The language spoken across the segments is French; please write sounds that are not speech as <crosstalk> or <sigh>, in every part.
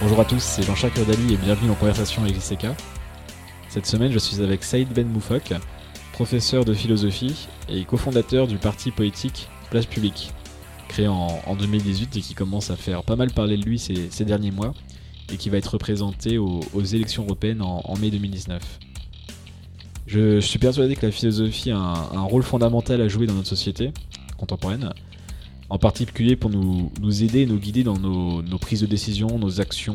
Bonjour à tous, c'est Jean-Jacques Dali et bienvenue en conversation avec JCK. Cette semaine, je suis avec Saïd Ben Moufok, professeur de philosophie et cofondateur du parti politique Place Publique, créé en, 2018 et qui commence à faire pas mal parler de lui ces, derniers mois et qui va être représenté aux, élections européennes en, mai 2019. Je, suis persuadé que la philosophie a un, rôle fondamental à jouer dans notre société contemporaine, en particulier pour nous, aider et nous guider dans nos, prises de décision, nos actions,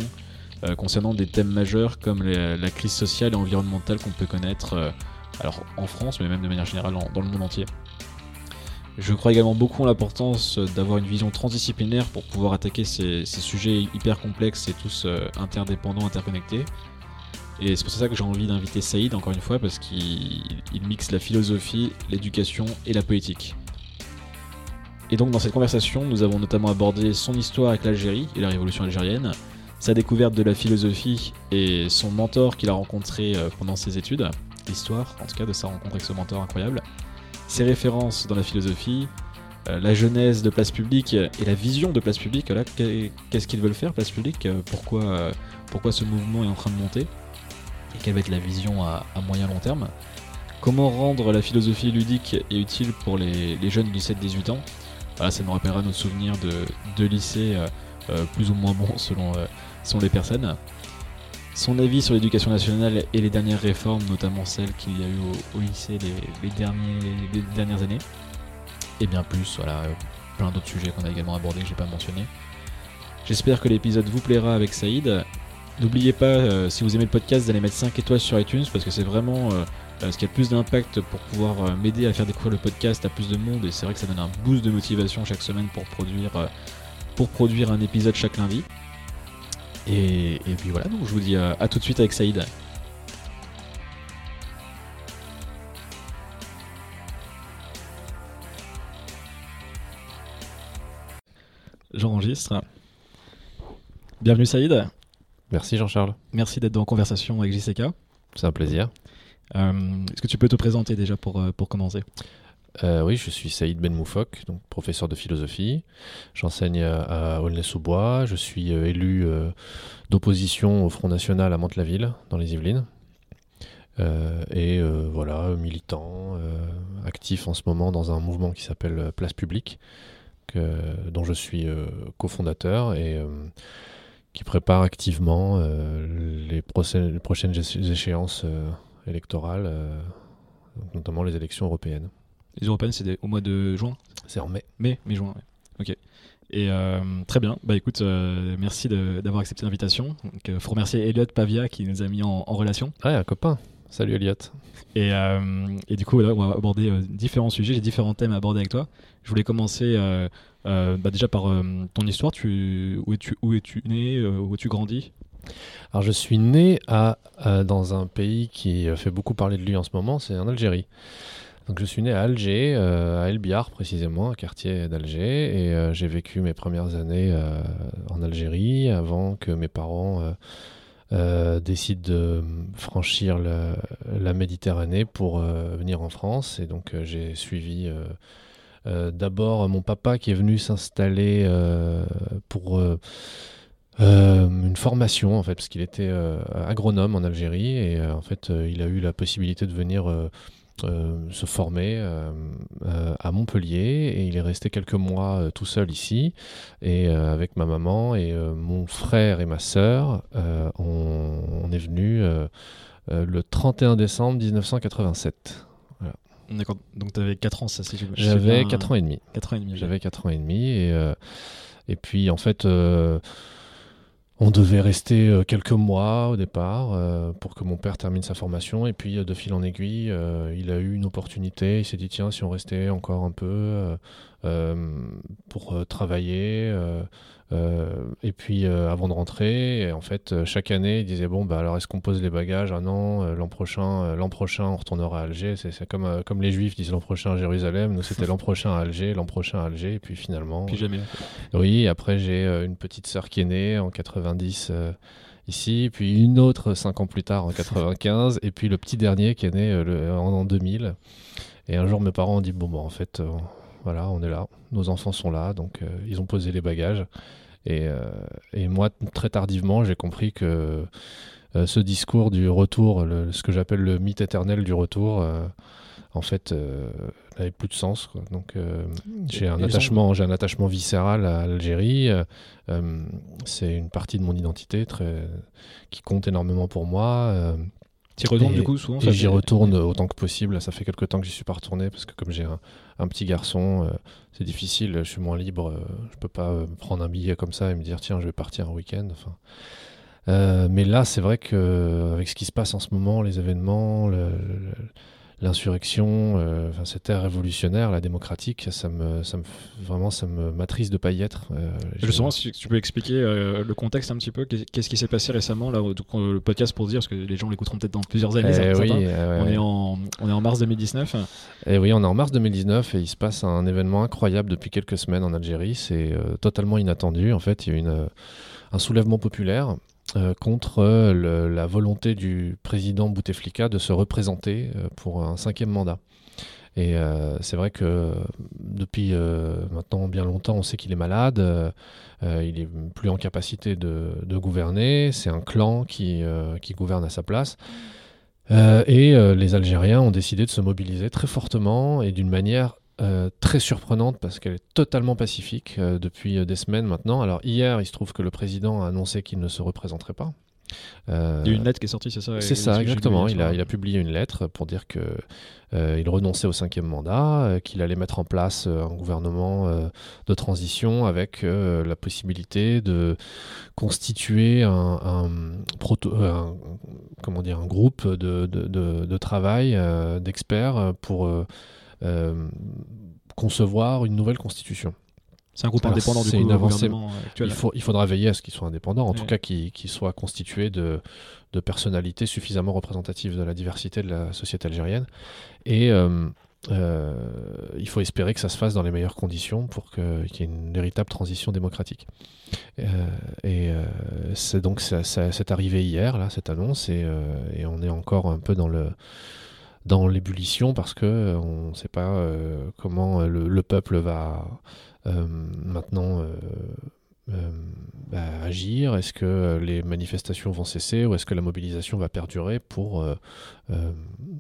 euh, concernant des thèmes majeurs comme la crise sociale et environnementale qu'on peut connaître euh, alors en France, mais même de manière générale dans le monde entier. Je crois également beaucoup en l'importance d'avoir une vision transdisciplinaire pour pouvoir attaquer ces, sujets hyper complexes et tous euh, interdépendants, interconnectés. Et c'est pour ça que j'ai envie d'inviter Saïd encore une fois parce qu'il mixe la philosophie, l'éducation et la politique. Et donc dans cette conversation, nous avons notamment abordé son histoire avec l'Algérie et la révolution algérienne, sa découverte de la philosophie et son mentor qu'il a rencontré euh, pendant ses études, l'histoire en tout cas de sa rencontre avec ce mentor incroyable, ses références dans la philosophie, euh, la genèse de Place Publique et la vision de Place Publique. Qu'est-ce qu'ils veulent faire, Place Publique euh, pourquoi, pourquoi ce mouvement est en train de monter Et quelle va être la vision à, moyen long terme. Comment rendre la philosophie ludique et utile pour les, jeunes de 17-18 ans voilà, Ça nous rappellera nos souvenirs de, lycée plus ou moins bons <laughs> selon, selon les personnes son avis sur l'éducation nationale et les dernières réformes, notamment celles qu'il y a eu au, lycée les, dernières années, et bien plus, voilà, euh, plein d'autres sujets qu'on a également abordés que je n'ai pas mentionné. J'espère que l'épisode vous plaira avec Saïd. N'oubliez pas, euh, si vous aimez le podcast, d'aller mettre 5 étoiles sur iTunes parce que c'est vraiment euh, ce qui a le plus d'impact pour pouvoir m'aider à faire découvrir le podcast à plus de monde et c'est vrai que ça donne un boost de motivation chaque semaine pour produire, pour produire un épisode chaque lundi. Et, puis voilà, donc je vous dis à, tout de suite avec Saïd. J'enregistre. Bienvenue Saïd. Merci Jean-Charles. Merci d'être en conversation avec JCK. C'est un plaisir. Euh, est-ce que tu peux te présenter déjà pour, euh, pour commencer euh, oui, je suis Saïd Ben Moufok, donc professeur de philosophie. J'enseigne à Aulnay-sous-Bois. Je suis élu d'opposition au Front National à Mantes-la-Ville, dans les Yvelines. et voilà, militant, actif en ce moment dans un mouvement qui s'appelle Place Publique, dont je suis cofondateur et qui prépare activement les, prochaines échéances électorales, notamment les élections européennes. Les européennes, c'est au mois de juin C'est en mai. Mai, mai-juin, Ok. Et euh, très bien. Bah écoute, euh, merci d'avoir accepté l'invitation. Il euh, faut remercier Elliot Pavia qui nous a mis en, relation. Ouais, un copain. Salut Elliot. Et, et du coup, on va aborder différents sujets. J'ai différents thèmes à aborder avec toi. Je voulais commencer bah, déjà par ton histoire. Tu, où es-tu es né Où as-tu grandi? Alors je suis né à, dans un pays qui fait beaucoup parler de lui en ce moment, c'est en Algérie. Donc je suis né à Alger, euh, à El Biar précisément, un quartier d'Alger, et euh, j'ai vécu mes premières années euh, en Algérie avant que mes parents décident de franchir la, Méditerranée pour venir en France. Et donc j'ai suivi d'abord mon papa qui est venu s'installer pour une formation en fait, parce qu'il était agronome en Algérie et en fait il a eu la possibilité de venir euh, se former euh, euh, à Montpellier et il est resté quelques mois tout seul ici et avec ma maman et mon frère et ma sœur on, est venu le 31 décembre 1987. D'accord, donc tu avais 4 ans, ça c'est J'avais 4 ans et demi. 4 ans et demi. J'avais 4 ans et demi et, et puis en fait on devait rester euh, quelques mois au départ euh, pour que mon père termine sa formation et puis euh, de fil en aiguille, il a eu une opportunité. Il s'est dit tiens si on restait encore un peu pour travailler et puis avant de rentrer. en fait chaque année il disait bon bah alors est-ce qu'on pose les bagages? Un an l'an prochain l'an prochain on retournera à Alger. C'est comme comme les Juifs disent l'an prochain à Jérusalem. Nous c'était l'an prochain à Alger, l'an prochain à Alger et puis finalement. Puis jamais. Oui après j'ai une petite sœur qui est née en 80 euh, ici, puis une autre cinq ans plus tard en 95, et puis le petit dernier qui est né euh, en, 2000. Et un jour, mes parents ont dit Bon, bon en fait, euh, voilà, on est là, nos enfants sont là, donc ils ont posé les bagages. Et, et moi, très tardivement, j'ai compris que ce discours du retour, ce que j'appelle le mythe éternel du retour, en fait, n'avait plus de sens. Donc, j'ai un, attachement, j'ai un attachement viscéral à l'Algérie. c'est une partie de mon identité très, qui compte énormément pour moi. Tu retournes du coup souvent J'y retourne autant que possible. Ça fait quelques temps que j'y suis pas retourné parce que comme j'ai un, petit garçon, euh, c'est difficile. Je suis moins libre. Je euh, je peux pas euh, prendre un billet comme ça et me dire tiens, je vais partir un week-end. Enfin, mais là, c'est vrai que avec ce qui se passe en ce moment, les événements, le, l'insurrection, euh, cette ère révolutionnaire, la démocratique, ça me, ça me, vraiment, ça me matrice de pas y être. Euh, Justement, si tu peux expliquer euh, le contexte un petit peu, qu'est-ce qui s'est passé récemment là, le podcast pour dire, parce que les gens l'écouteront peut-être dans plusieurs années. Eh oui, on, Est en, on est en mars 2019. Et eh oui, on est en mars 2019 et il se passe un événement incroyable depuis quelques semaines en Algérie. C'est totalement inattendu. En fait, il y a une, un soulèvement populaire euh, contre euh, la volonté du président Bouteflika de se représenter euh, pour un cinquième mandat. Et c'est vrai que depuis maintenant bien longtemps, on sait qu'il est malade, il est plus en capacité de, gouverner, c'est un clan qui, gouverne à sa place. et les Algériens ont décidé de se mobiliser très fortement et d'une manière euh, très surprenante parce qu'elle est totalement pacifique euh, depuis euh, des semaines maintenant. Alors hier, il se trouve que le président a annoncé qu'il ne se représenterait pas. il y a une lettre qui est sortie, c'est ça C'est ça, exactement. Il a, il a, publié une lettre pour dire que il renonçait au cinquième mandat, qu'il allait mettre en place un gouvernement de transition avec la possibilité de constituer un, proto, comment dire, un groupe de, de, de, de travail d'experts pour euh, concevoir une nouvelle constitution. C'est un groupe indépendant du coup, une avancée. actuel. Il, faut, il faudra veiller à ce qu'ils soient indépendants, en tout cas qu'ils soient constitués de, de, personnalités suffisamment représentatives de la diversité de la société algérienne. Et euh, euh, il faut espérer que ça se fasse dans les meilleures conditions pour qu'il y ait une véritable transition démocratique. et c'est donc ça, c'est arrivé hier, là, cette annonce, et, et, on est encore un peu dans le dans l'ébullition parce que euh, on ne sait pas euh, comment euh, le, peuple va maintenant bah, agir. Est-ce que les manifestations vont cesser ou est-ce que la mobilisation va perdurer pour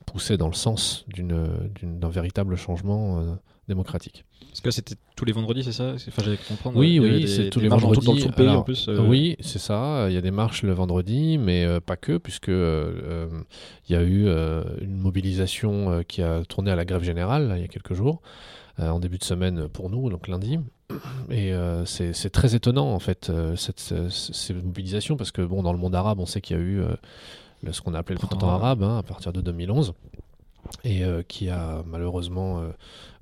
pousser dans le sens d'un véritable changement démocratique parce que c'était tous les vendredis, c'est ça? Enfin, comprendre. Oui, oui, c'est tous les vendredis. Dans tout le pays, en plus, euh. Oui, c'est ça. Il y a des marches le vendredi, mais euh, pas que, puisque euh, il y a eu une mobilisation qui a tourné à la grève générale il y a quelques jours, en début de semaine pour nous, donc lundi. Et c'est très étonnant en fait cette, ces mobilisations parce que bon dans le monde arabe on sait qu'il y a eu ce qu'on a appelé le printemps arabe hein, à partir de 2011 et qui a malheureusement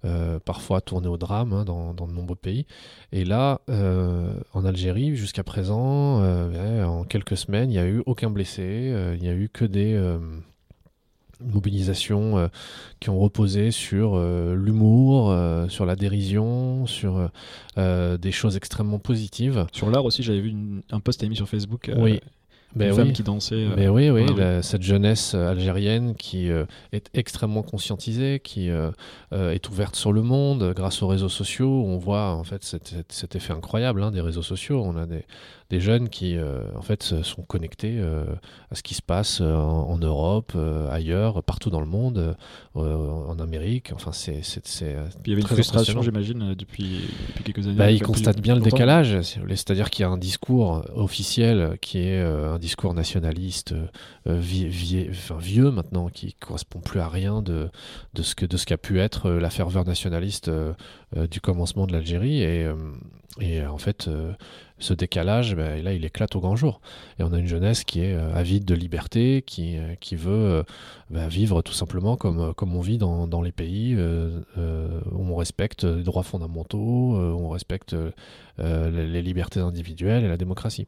euh, parfois tourné au drame hein, dans, de nombreux pays. Et là, euh, en Algérie, jusqu'à présent, euh, en quelques semaines, il n'y a eu aucun blessé, il n'y a eu que des mobilisations qui ont reposé sur l'humour, sur la dérision, sur des choses extrêmement positives. Sur l'art aussi, j'avais vu un post mis sur Facebook. oui ben une femme qui dansait. Euh, ben oui, oui, cette jeunesse euh, algérienne qui euh, est extrêmement conscientisée, qui est ouverte sur le monde grâce aux réseaux sociaux. On voit en fait cet, cet effet incroyable hein, des réseaux sociaux. On a des, des jeunes qui en fait sont connectés à ce qui se passe en, Europe, ailleurs, partout dans le monde, en Amérique. Enfin, c'est. Il y avait une frustration, j'imagine, depuis, depuis, quelques années. Bah, ils constatent bien le décalage. C'est-à-dire qu'il y a un discours officiel qui est un discours nationaliste euh, vieux maintenant, qui correspond plus à rien de, de ce que de ce qu'a pu être euh, la ferveur nationaliste euh, du commencement de l'Algérie. Et, et en fait, ce décalage, ben, là, il éclate au grand jour. Et on a une jeunesse qui est avide de liberté, qui, qui veut ben, vivre tout simplement comme, on vit dans, les pays où on respecte les droits fondamentaux, où on respecte les libertés individuelles et la démocratie.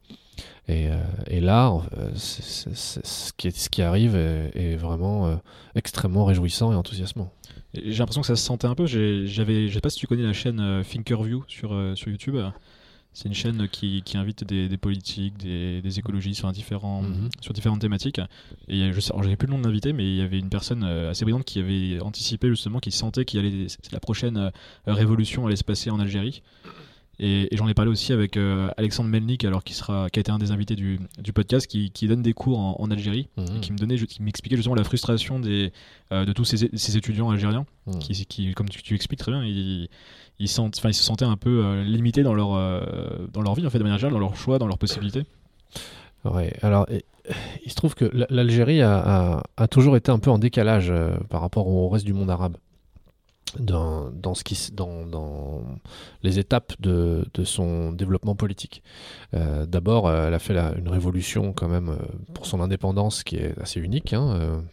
Et, là, ce, qui arrive est, vraiment euh, extrêmement réjouissant et enthousiasmant. J'ai l'impression que ça se sentait un peu. J'avais, je sais pas si tu connais la chaîne euh, Thinkerview euh, sur YouTube. C'est une chaîne qui, qui invite des, des politiques, des, des, écologistes sur, mhm. sur différentes thématiques. Et je sais, j'avais plus le nom de l'invité, mais il y avait une personne assez brillante qui avait anticipé justement, qui sentait qu'il allait, la prochaine révolution allait se passer en Algérie. Et, j'en ai parlé aussi avec Alexandre Melnik, alors qui sera, qui a été un des invités du, podcast, qui, donne des cours en, Algérie, mmh. qui me donnait, qui m'expliquait justement la frustration des, de tous ces, étudiants algériens, mmh. qui, comme tu, expliques très bien, ils, ils, sentent, ils se sentaient un peu limités dans leur, dans leur vie, en fait, de manière générale, dans leurs choix, dans leurs possibilités. Ouais, alors il se trouve que l'Algérie a, toujours été un peu en décalage euh, par rapport au reste du monde arabe. Dans, les étapes de, son développement politique. Euh, d'abord, elle a fait une révolution quand même euh, pour son indépendance qui est assez unique, hein,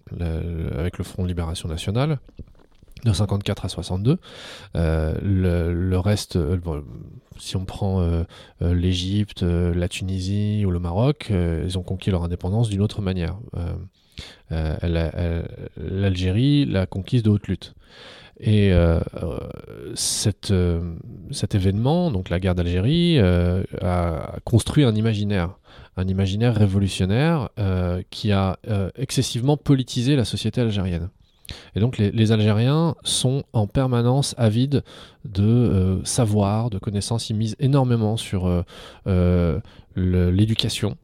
avec le Front de Libération Nationale de 54 à 62. Euh, le, reste, euh, si on prend euh, l'Égypte, la Tunisie ou le Maroc, ils ont conquis leur indépendance d'une autre manière. L'Algérie l'a conquise de haute lutte. Et cet événement, donc la guerre d'Algérie, a construit un imaginaire, un imaginaire révolutionnaire qui a excessivement politisé la société algérienne. Et donc les, Algériens sont en permanence avides de euh, savoir, de connaissances. Ils misent énormément sur euh, euh, l'éducation.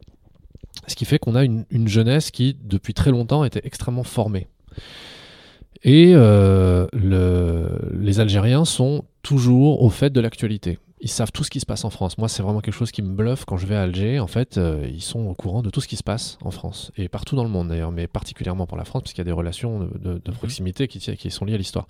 Ce qui fait qu'on a une, jeunesse qui, depuis très longtemps, était extrêmement formée. Et les Algériens sont toujours au fait de l'actualité ils savent tout ce qui se passe en France. Moi, c'est vraiment quelque chose qui me bluffe quand je vais à Alger. En fait, euh, ils sont au courant de tout ce qui se passe en France et partout dans le monde d'ailleurs, mais particulièrement pour la France, parce qu'il y a des relations de, mhm. proximité qui, qui, sont liées à l'histoire.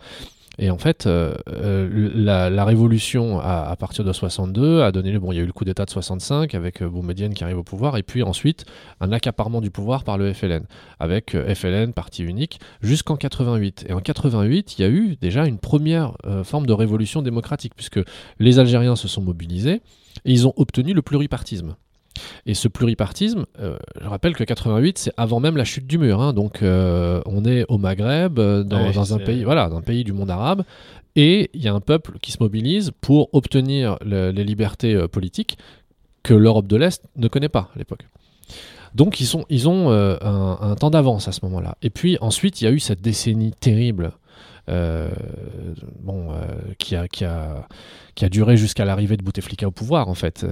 Et en fait, euh, euh, la, révolution à, partir de 62 a donné, bon, il y a eu le coup d'État de 65 avec euh, Boumedienne qui arrive au pouvoir, et puis ensuite un accaparement du pouvoir par le FLN, avec FLN parti unique jusqu'en 88. Et en 88, il y a eu déjà une première forme de révolution démocratique puisque les Algériens se sont mobilisés et ils ont obtenu le pluripartisme. Et ce pluripartisme, euh, je rappelle que 88, c'est avant même la chute du mur. Hein. donc euh, on est au Maghreb, euh, dans, un pays, voilà, un pays du monde arabe, et il y a un peuple qui se mobilise pour obtenir les libertés politiques que l'Europe de l'Est ne connaît pas à l'époque. Donc ils, sont, ils ont un, un, temps d'avance à ce moment-là. Et puis ensuite, il y a eu cette décennie terrible euh, bon, euh, qui, a, qui, a, qui a duré jusqu'à l'arrivée de Bouteflika au pouvoir, en fait.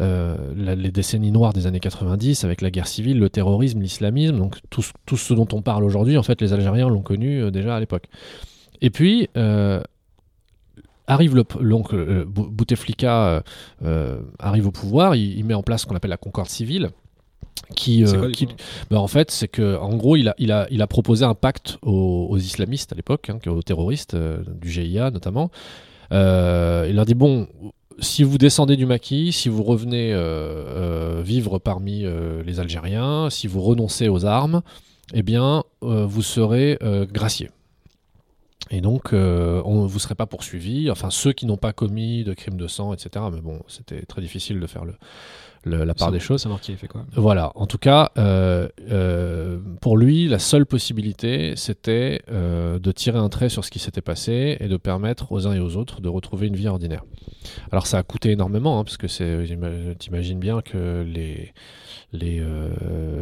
Euh, les décennies noires des années 90, avec la guerre civile, le terrorisme, l'islamisme, donc tout, tout, ce dont on parle aujourd'hui, en fait, les Algériens l'ont connu déjà à l'époque. Et puis, arrive le, donc Bouteflika arrive au pouvoir, il, il, met en place ce qu'on appelle la concorde civile, qui, euh, bah, en fait c'est que en gros il a, il a, il a proposé un pacte aux, islamistes à l'époque hein, aux terroristes euh, du GIA notamment euh, il leur dit bon si vous descendez du maquis si vous revenez vivre parmi les Algériens si vous renoncez aux armes eh bien vous serez gracié et donc, on, vous ne serez pas poursuivi. Enfin, ceux qui n'ont pas commis de crimes de sang, etc. Mais bon, c'était très difficile de faire le, la part des choses. Fait quoi. Voilà. En tout cas, euh, euh, pour lui, la seule possibilité, c'était euh, de tirer un trait sur ce qui s'était passé et de permettre aux uns et aux autres de retrouver une vie ordinaire. Alors, ça a coûté énormément, hein, parce que t'imagines bien que les les,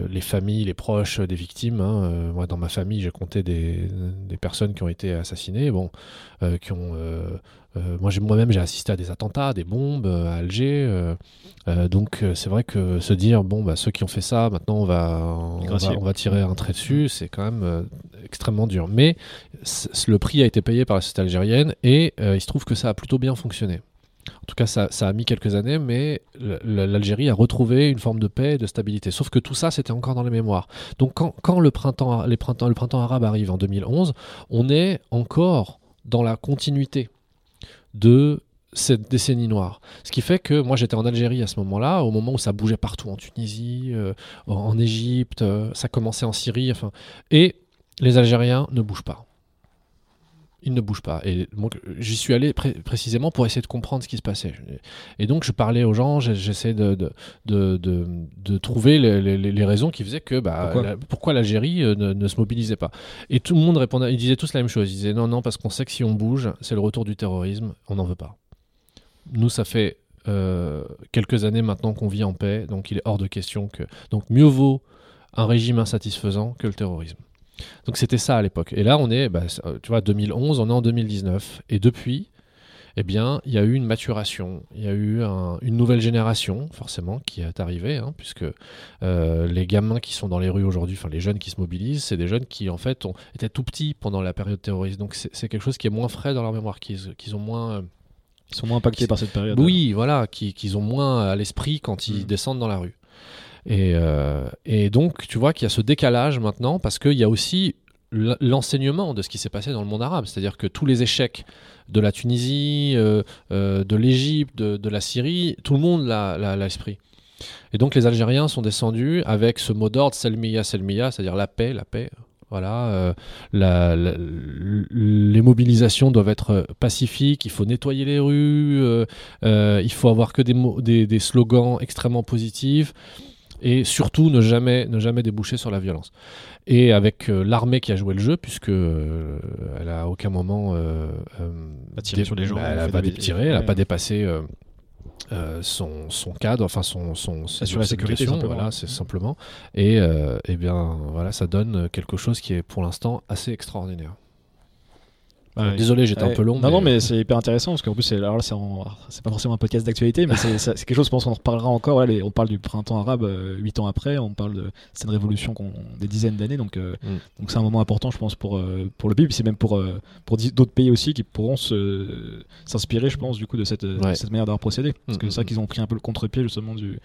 les familles, les proches des victimes. Hein, moi, dans ma famille, j'ai compté des, des, personnes qui ont été assassinées, bon, qui ont euh, moi, moi-même, j'ai assisté à des attentats, des bombes euh, à Alger. Euh, donc, c'est vrai que se dire, bon, bah, ceux qui ont fait ça, maintenant, on va, on va, tirer un trait dessus, c'est quand même extrêmement dur. Mais le prix a été payé par la société algérienne et il se trouve que ça a plutôt bien fonctionné. En tout cas, ça, a mis quelques années, mais l'Algérie a retrouvé une forme de paix et de stabilité. Sauf que tout ça, c'était encore dans les mémoires. Donc, quand, le, printemps, le printemps arabe arrive en 2011, on est encore dans la continuité de cette décennie noire. Ce qui fait que moi j'étais en Algérie à ce moment-là, au moment où ça bougeait partout, en Tunisie, euh, en Égypte, euh, ça commençait en Syrie, enfin, et les Algériens ne bougent pas il ne bouge pas. Et j'y suis allé précisément pour essayer de comprendre ce qui se passait. Et donc je parlais aux gens, j'essayais de, de, de, trouver les, raisons qui faisaient que bah, pourquoi, l'Algérie euh, ne, se mobilisait pas. Et tout le monde répondait, ils disaient tous la même chose. Ils disaient non, non, parce qu'on sait que si on bouge, c'est le retour du terrorisme, on n'en veut pas. Nous, ça fait euh, quelques années maintenant qu'on vit en paix, donc il est hors de question que. Donc mieux vaut un régime insatisfaisant que le terrorisme. Donc c'était ça à l'époque. Et là, on est, bah, tu vois, 2011, on est en 2019. Et depuis, eh bien, il y a eu une maturation, il y a eu une nouvelle génération, forcément, qui est arrivée, hein, puisque euh, les gamins qui sont dans les rues aujourd'hui, enfin les jeunes qui se mobilisent, c'est des jeunes qui, en fait, ont, étaient tout petits pendant la période terroriste. Donc, c'est quelque chose qui est moins frais dans leur mémoire, qu'ils ont moins. Ils sont moins impactés par cette période. Oui, voilà, qu'ils ont moins à l'esprit quand ils mm. descendent dans la rue. Et, euh, et, donc, tu vois qu'il y a ce décalage maintenant, parce qu'il y a aussi l'enseignement de ce qui s'est passé dans le monde arabe. C'est-à-dire que tous les échecs de la Tunisie, euh, euh, de l'Égypte, de, la Syrie, tout le monde l'a l'esprit. Et donc les Algériens sont descendus avec ce mot d'ordre Selmiya Selmiya, c'est-à-dire la paix, la paix. Voilà, les mobilisations doivent être pacifiques, il faut nettoyer les rues, il faut avoir que des slogans extrêmement positifs et surtout ne jamais, ne jamais déboucher sur la violence. Et avec euh, l'armée qui a joué le jeu, puisque euh, elle a aucun moment euh, tiré sur les gens, elle n'a pas tiré, elle n'a pas dépassé son, son, cadre, enfin son, son sur la sécurité, voilà, c'est simplement. Et, et bien voilà, ça donne quelque chose qui est pour l'instant assez extraordinaire. Désolé, j'étais un peu long. Non, mais... non, mais c'est hyper intéressant parce qu'en plus, c'est, alors c'est, pas forcément un podcast d'actualité, mais <laughs> c'est, quelque chose, je pense qu'on en reparlera encore. on parle du printemps arabe euh, huit ans après, on parle de. C'est une révolution des dizaines d'années, donc, euh, mm. donc c'est un moment important, je pense, pour, euh, pour le pays, puis c'est même pour, pour d'autres pays aussi qui pourront s'inspirer, je pense, du coup, de cette, cette manière d'avoir procédé. Parce que mm, c'est vrai mm, qu'ils ont pris un peu le contre-pied, justement, du.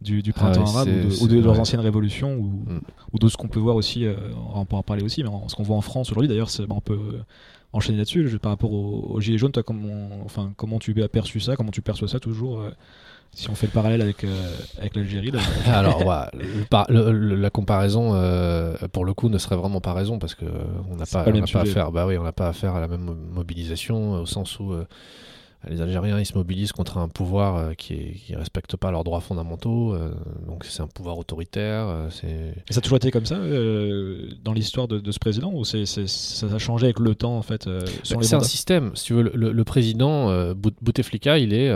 Du, du, printemps ah arabe ou de, leurs anciennes révolutions ou, ou de ce qu'on peut voir aussi, on pourra en parler aussi, mais ce qu'on voit en France aujourd'hui d'ailleurs, c'est un peu enchaîner là-dessus. Par rapport aux Gilets jaunes, toi, comment, enfin, comment tu as perçu ça Comment tu perçois ça toujours euh, si on fait le parallèle avec, euh, avec l'Algérie <laughs> Alors, la comparaison, euh, pour le coup, ne serait vraiment pas raison parce qu'on n'a pas, pas. Bah oui, on n'a pas affaire à la même mobilisation au sens où les Algériens ils se mobilisent contre un pouvoir euh, qui ne respecte pas leurs droits fondamentaux, euh, donc c'est un pouvoir autoritaire. Euh, Et ça a toujours été comme ça dans l'histoire de, ce président ou c'est, ça a changé avec le temps en fait C'est un système. Si tu veux, le, président Bouteflika, il est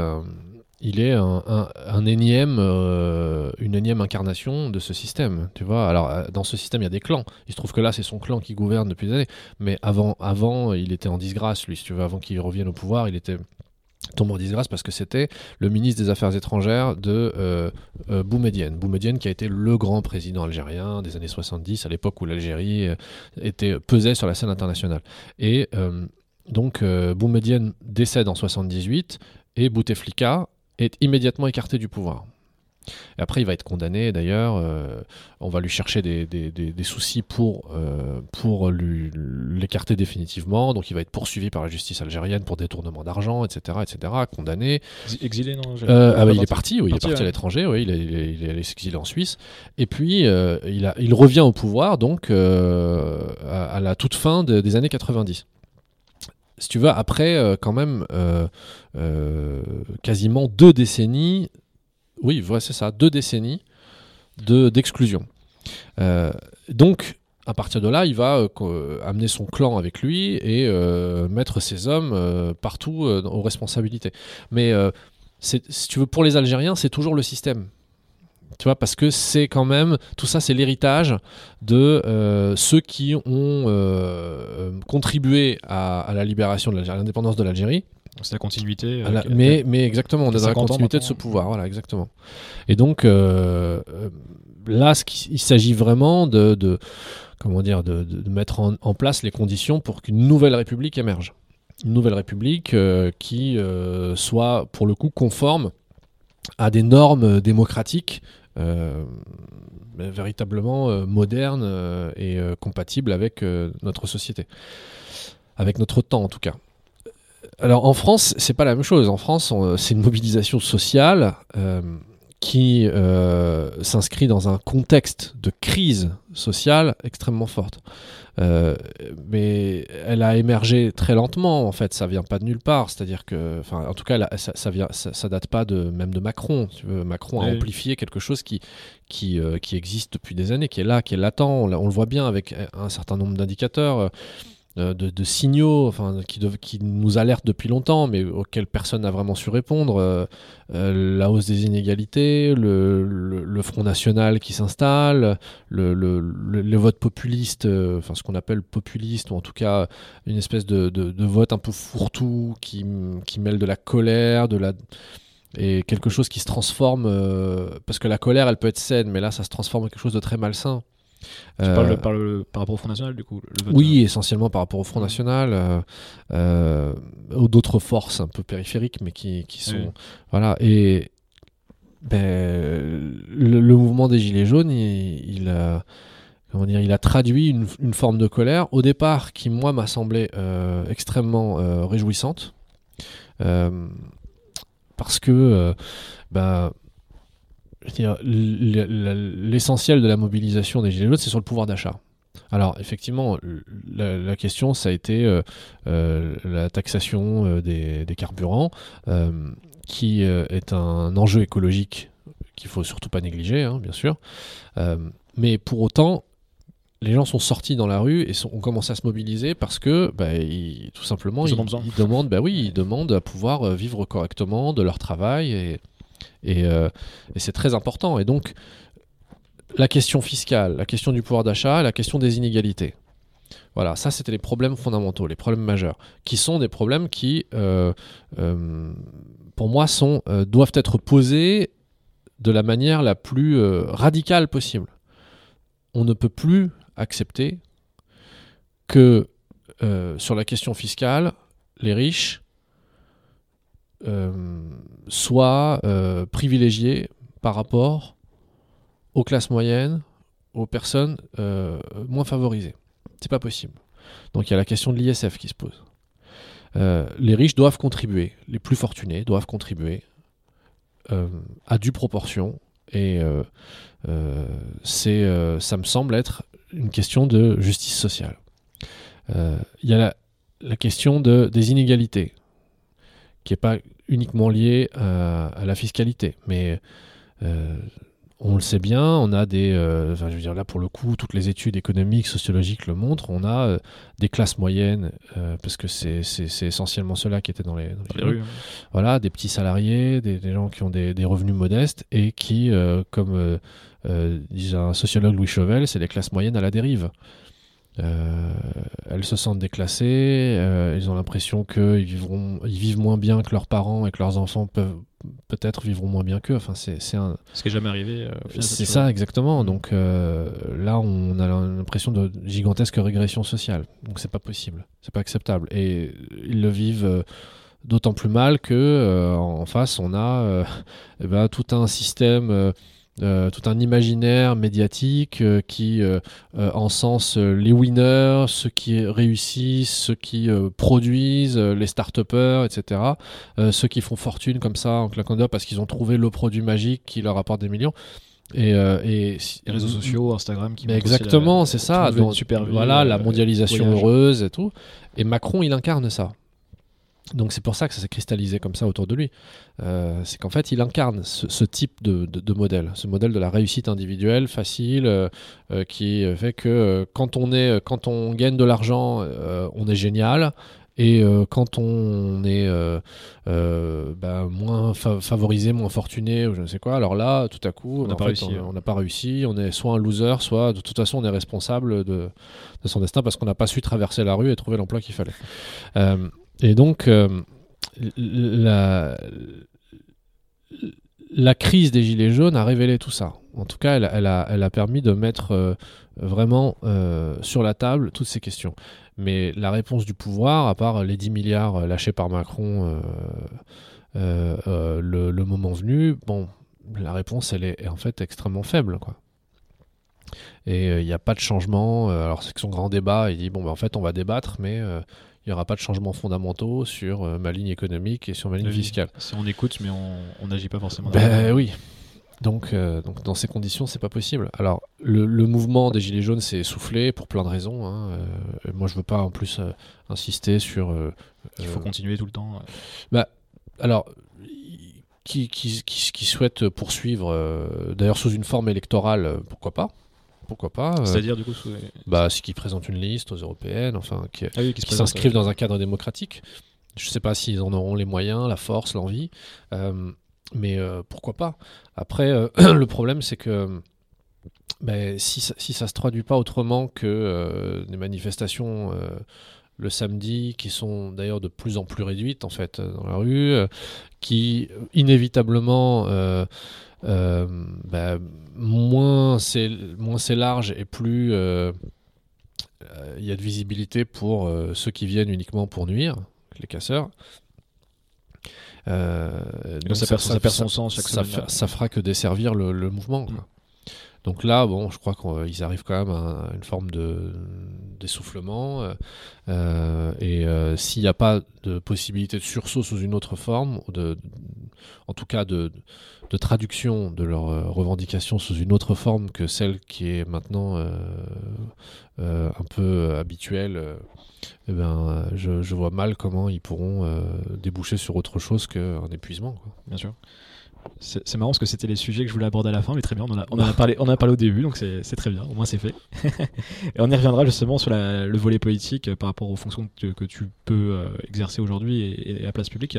il est un, énième, une énième incarnation de ce système. Tu vois, alors dans ce système, il y a des clans. Il se trouve que là, c'est son clan qui gouverne depuis des années. Mais avant, avant, il était en disgrâce, lui. Si tu veux, avant qu'il revienne au pouvoir, il était tombe en disgrâce parce que c'était le ministre des Affaires étrangères de euh, euh, Boumedienne. Boumedienne qui a été le grand président algérien des années 70, à l'époque où l'Algérie euh, était pesait sur la scène internationale. Et donc Boumedienne décède en 78 et Bouteflika est immédiatement écarté du pouvoir. Et après, il va être condamné d'ailleurs. Euh, on va lui chercher des, des, des, soucis pour, euh, pour l'écarter définitivement. Donc, il va être poursuivi par la justice algérienne pour détournement d'argent, etc., etc. Condamné. Exilé, non euh, ah bah, Il est parti, oui, il est parti à l'étranger, oui, il, est, il, est, allé s'exiler en Suisse. Et puis, il, a, il revient au pouvoir donc à, la toute fin des années 90 si tu veux, après quand même quasiment deux décennies oui, c'est ça, deux décennies d'exclusion. Euh, donc, à partir de là, il va euh, amener son clan avec lui et euh, mettre ses hommes partout aux responsabilités. Mais si tu veux, pour les Algériens, c'est toujours le système. Tu vois, parce que c'est quand même, tout ça, c'est l'héritage de ceux qui ont contribué à, la libération de l'indépendance de l'Algérie c'est la continuité. Euh, mais, mais exactement, on est dans la continuité de ce pouvoir. Voilà, exactement. Et donc, euh, euh, là, il s'agit vraiment de, de, comment dire, de, de mettre en, place les conditions pour qu'une nouvelle république émerge. Une nouvelle république qui soit, pour le coup, conforme à des normes démocratiques véritablement modernes et compatibles avec notre société. Avec notre temps, en tout cas alors en France, c'est pas la même chose. En France, c'est une mobilisation sociale euh, qui euh, s'inscrit dans un contexte de crise sociale extrêmement forte. Euh, mais elle a émergé très lentement, en fait, ça vient pas de nulle part. C'est-à-dire que, enfin, en tout cas, ça, ça, vient, ça, date pas de même de Macron. Tu veux, Macron a amplifié quelque chose qui qui, qui existe depuis des années, qui est là, qui est latent. On, on le voit bien avec un certain nombre d'indicateurs de, de signaux enfin, qui, qui nous alertent depuis longtemps, mais auxquels personne n'a vraiment su répondre. Euh, euh, la hausse des inégalités, le, Front National qui s'installe, le, le, vote populiste, euh, enfin ce qu'on appelle populiste, ou en tout cas une espèce de, de- vote un peu fourre-tout qui, qui mêle de la colère, de la et quelque chose qui se transforme euh, parce que la colère elle peut être saine mais là ça se transforme en quelque chose de très malsain Tu Euh, parles par, le, par rapport au Front National, du coup le vote, oui essentiellement par rapport au Front National euh, euh, ou d'autres forces un peu périphériques mais qui, qui sont Oui. voilà. Et ben, le, le mouvement des gilets jaunes il, comment dire il a traduit une, une forme de colère au départ qui moi m'a semblé extrêmement réjouissante. Parce que ben, je veux dire, l- l- l'essentiel de la mobilisation des Gilets jaunes, c'est sur le pouvoir d'achat. Alors, effectivement, la, la question, ça a été euh, euh, la taxation euh, des, des carburants, qui est un enjeu écologique qu'il faut surtout pas négliger, hein, bien sûr. Mais pour autant, les gens sont sortis dans la rue et sont- ont commencé à se mobiliser parce que, bah, ils- tout simplement, Ils demandent, bah oui, ils demandent à pouvoir vivre correctement de leur travail et, et, euh, et c'est très important. Et donc, la question fiscale, la question du pouvoir d'achat, la question des inégalités. Voilà, ça c'était les problèmes fondamentaux, les problèmes majeurs, qui sont des problèmes qui, euh, euh, pour moi, sont, doivent être posés de la manière la plus radicale possible. On ne peut plus accepter que sur la question fiscale, les riches euh, soient euh, privilégiés par rapport aux classes moyennes, aux personnes euh, moins favorisées. C'est pas possible. Donc il y a la question de l'ISF qui se pose. Les riches doivent contribuer, les plus fortunés doivent contribuer à due proportion et c'est, ça me semble être une question de justice sociale. Il y a la, question de, des inégalités, qui n'est pas uniquement liée à, à la fiscalité, mais euh, on le sait bien, on a des, euh, enfin, je veux dire là pour le coup, toutes les études économiques, sociologiques le montrent, on a euh, des classes moyennes, euh, parce que c'est, c'est, c'est essentiellement ceux-là qui étaient dans les, dans dans les les rues rues. voilà, des petits salariés, des, des gens qui ont des, des revenus modestes et qui, euh, comme euh, euh, disait un sociologue Louis Chauvel, c'est les classes moyennes à la dérive. Euh, elles se sentent déclassées, euh, ils ont l'impression qu'ils vivront, ils vivent moins bien que leurs parents et que leurs enfants peuvent peut-être vivront moins bien qu'eux. Enfin, c'est, un, Ce qui est jamais arrivé. euh, c'est ça exactement. Donc euh, là, on a l'impression de gigantesque régression sociale. Donc c'est pas possible, c'est pas acceptable. Et ils le vivent d'autant plus mal que en face, on a <laughs> eh ben, tout un système. Euh, tout un imaginaire médiatique euh, qui euh, euh, encense les winners, ceux qui réussissent, ceux qui produisent, les start-upers, etc. Ceux qui font fortune comme ça en claquant doigts parce qu'ils ont trouvé le produit magique qui leur apporte des millions. Et, euh, Les réseaux sociaux, Instagram qui mais exactement, c'est ça. Donc, super voilà, la mondialisation voyage. heureuse et tout. Et Macron, il incarne ça. Donc c'est pour ça que ça s'est cristallisé comme ça autour de lui. Euh, c'est qu'en fait, il incarne ce, ce type de, de- de modèle, ce modèle de la réussite individuelle, facile, euh, euh, qui fait que quand on est, quand on gagne de l'argent, on est génial. Et quand on est bah, moins fa- favorisé, moins fortuné, ou je ne sais quoi, alors là, tout à coup, On n'a en pas réussi, on- hein. on n'a pas réussi, on est soit un loser, soit de toute façon on est responsable de, de son destin parce qu'on n'a pas su traverser la rue et trouver l'emploi qu'il fallait. Et donc, euh, la, crise des Gilets jaunes a révélé tout ça. En tout cas, elle, a- permis de mettre euh, vraiment euh, sur la table toutes ces questions. Mais la réponse du pouvoir, à part les 10 milliards lâchés par Macron le, moment venu, bon, la réponse, elle est, en fait extrêmement faible. Et il n'y a pas de changement. alors, c'est que son grand débat, il dit bon, ben, en fait, on va débattre, mais il n'y aura pas de changements fondamentaux sur euh, ma ligne économique et sur ma ligne Oui. fiscale. Si on écoute, mais on n'agit pas forcément. Ben oui. Donc, euh, donc dans ces conditions, c'est pas possible. Alors, le, le mouvement des Gilets jaunes s'est essoufflé pour plein de raisons. hein. Euh, moi, je veux pas en plus insister sur. Il faut continuer tout le temps. euh. alors, qui, qui, qui, qui souhaite poursuivre, d'ailleurs sous une forme électorale, pourquoi pas pourquoi pas. euh, C'est-à-dire, du coup, bah, ce qui présente une liste aux européennes, enfin, qui, Ah oui, qui se qui présente, s'inscrivent dans un cadre démocratique. Je ne sais pas s'ils en auront les moyens, la force, l'envie, euh, mais euh, pourquoi pas. Après, <clears throat> le problème, c'est que ben, si, ça, si ça se traduit pas autrement que des manifestations le samedi, qui sont d'ailleurs de plus en plus réduites en fait euh, dans la rue, euh, qui euh, inévitablement euh, euh, ben, moins c'est moins c'est large et plus euh, il y a de visibilité pour ceux qui viennent uniquement pour nuire, les casseurs. Donc ça perd- ça perd son sens chaque ça, ça fera que desservir le, le mouvement. quoi. Donc là, bon, je crois qu'ils arrivent quand même à une forme de d'essoufflement. euh, euh, et euh, s'il n'y a pas de possibilité de sursaut sous une autre forme, ou de, en tout cas de, de traduction de leurs revendications sous une autre forme que celle qui est maintenant un peu habituelle, eh ben, je, vois mal comment ils pourront déboucher sur autre chose qu'un épuisement. Bien sûr. C'est marrant parce que c'était les sujets que je voulais aborder à la fin, mais très bien, on en a, parlé, on a parlé au début, donc c'est très bien, au moins c'est fait. <laughs> et on y reviendra justement sur le volet politique euh, par rapport aux fonctions que, tu peux euh, exercer aujourd'hui et, à la place publique.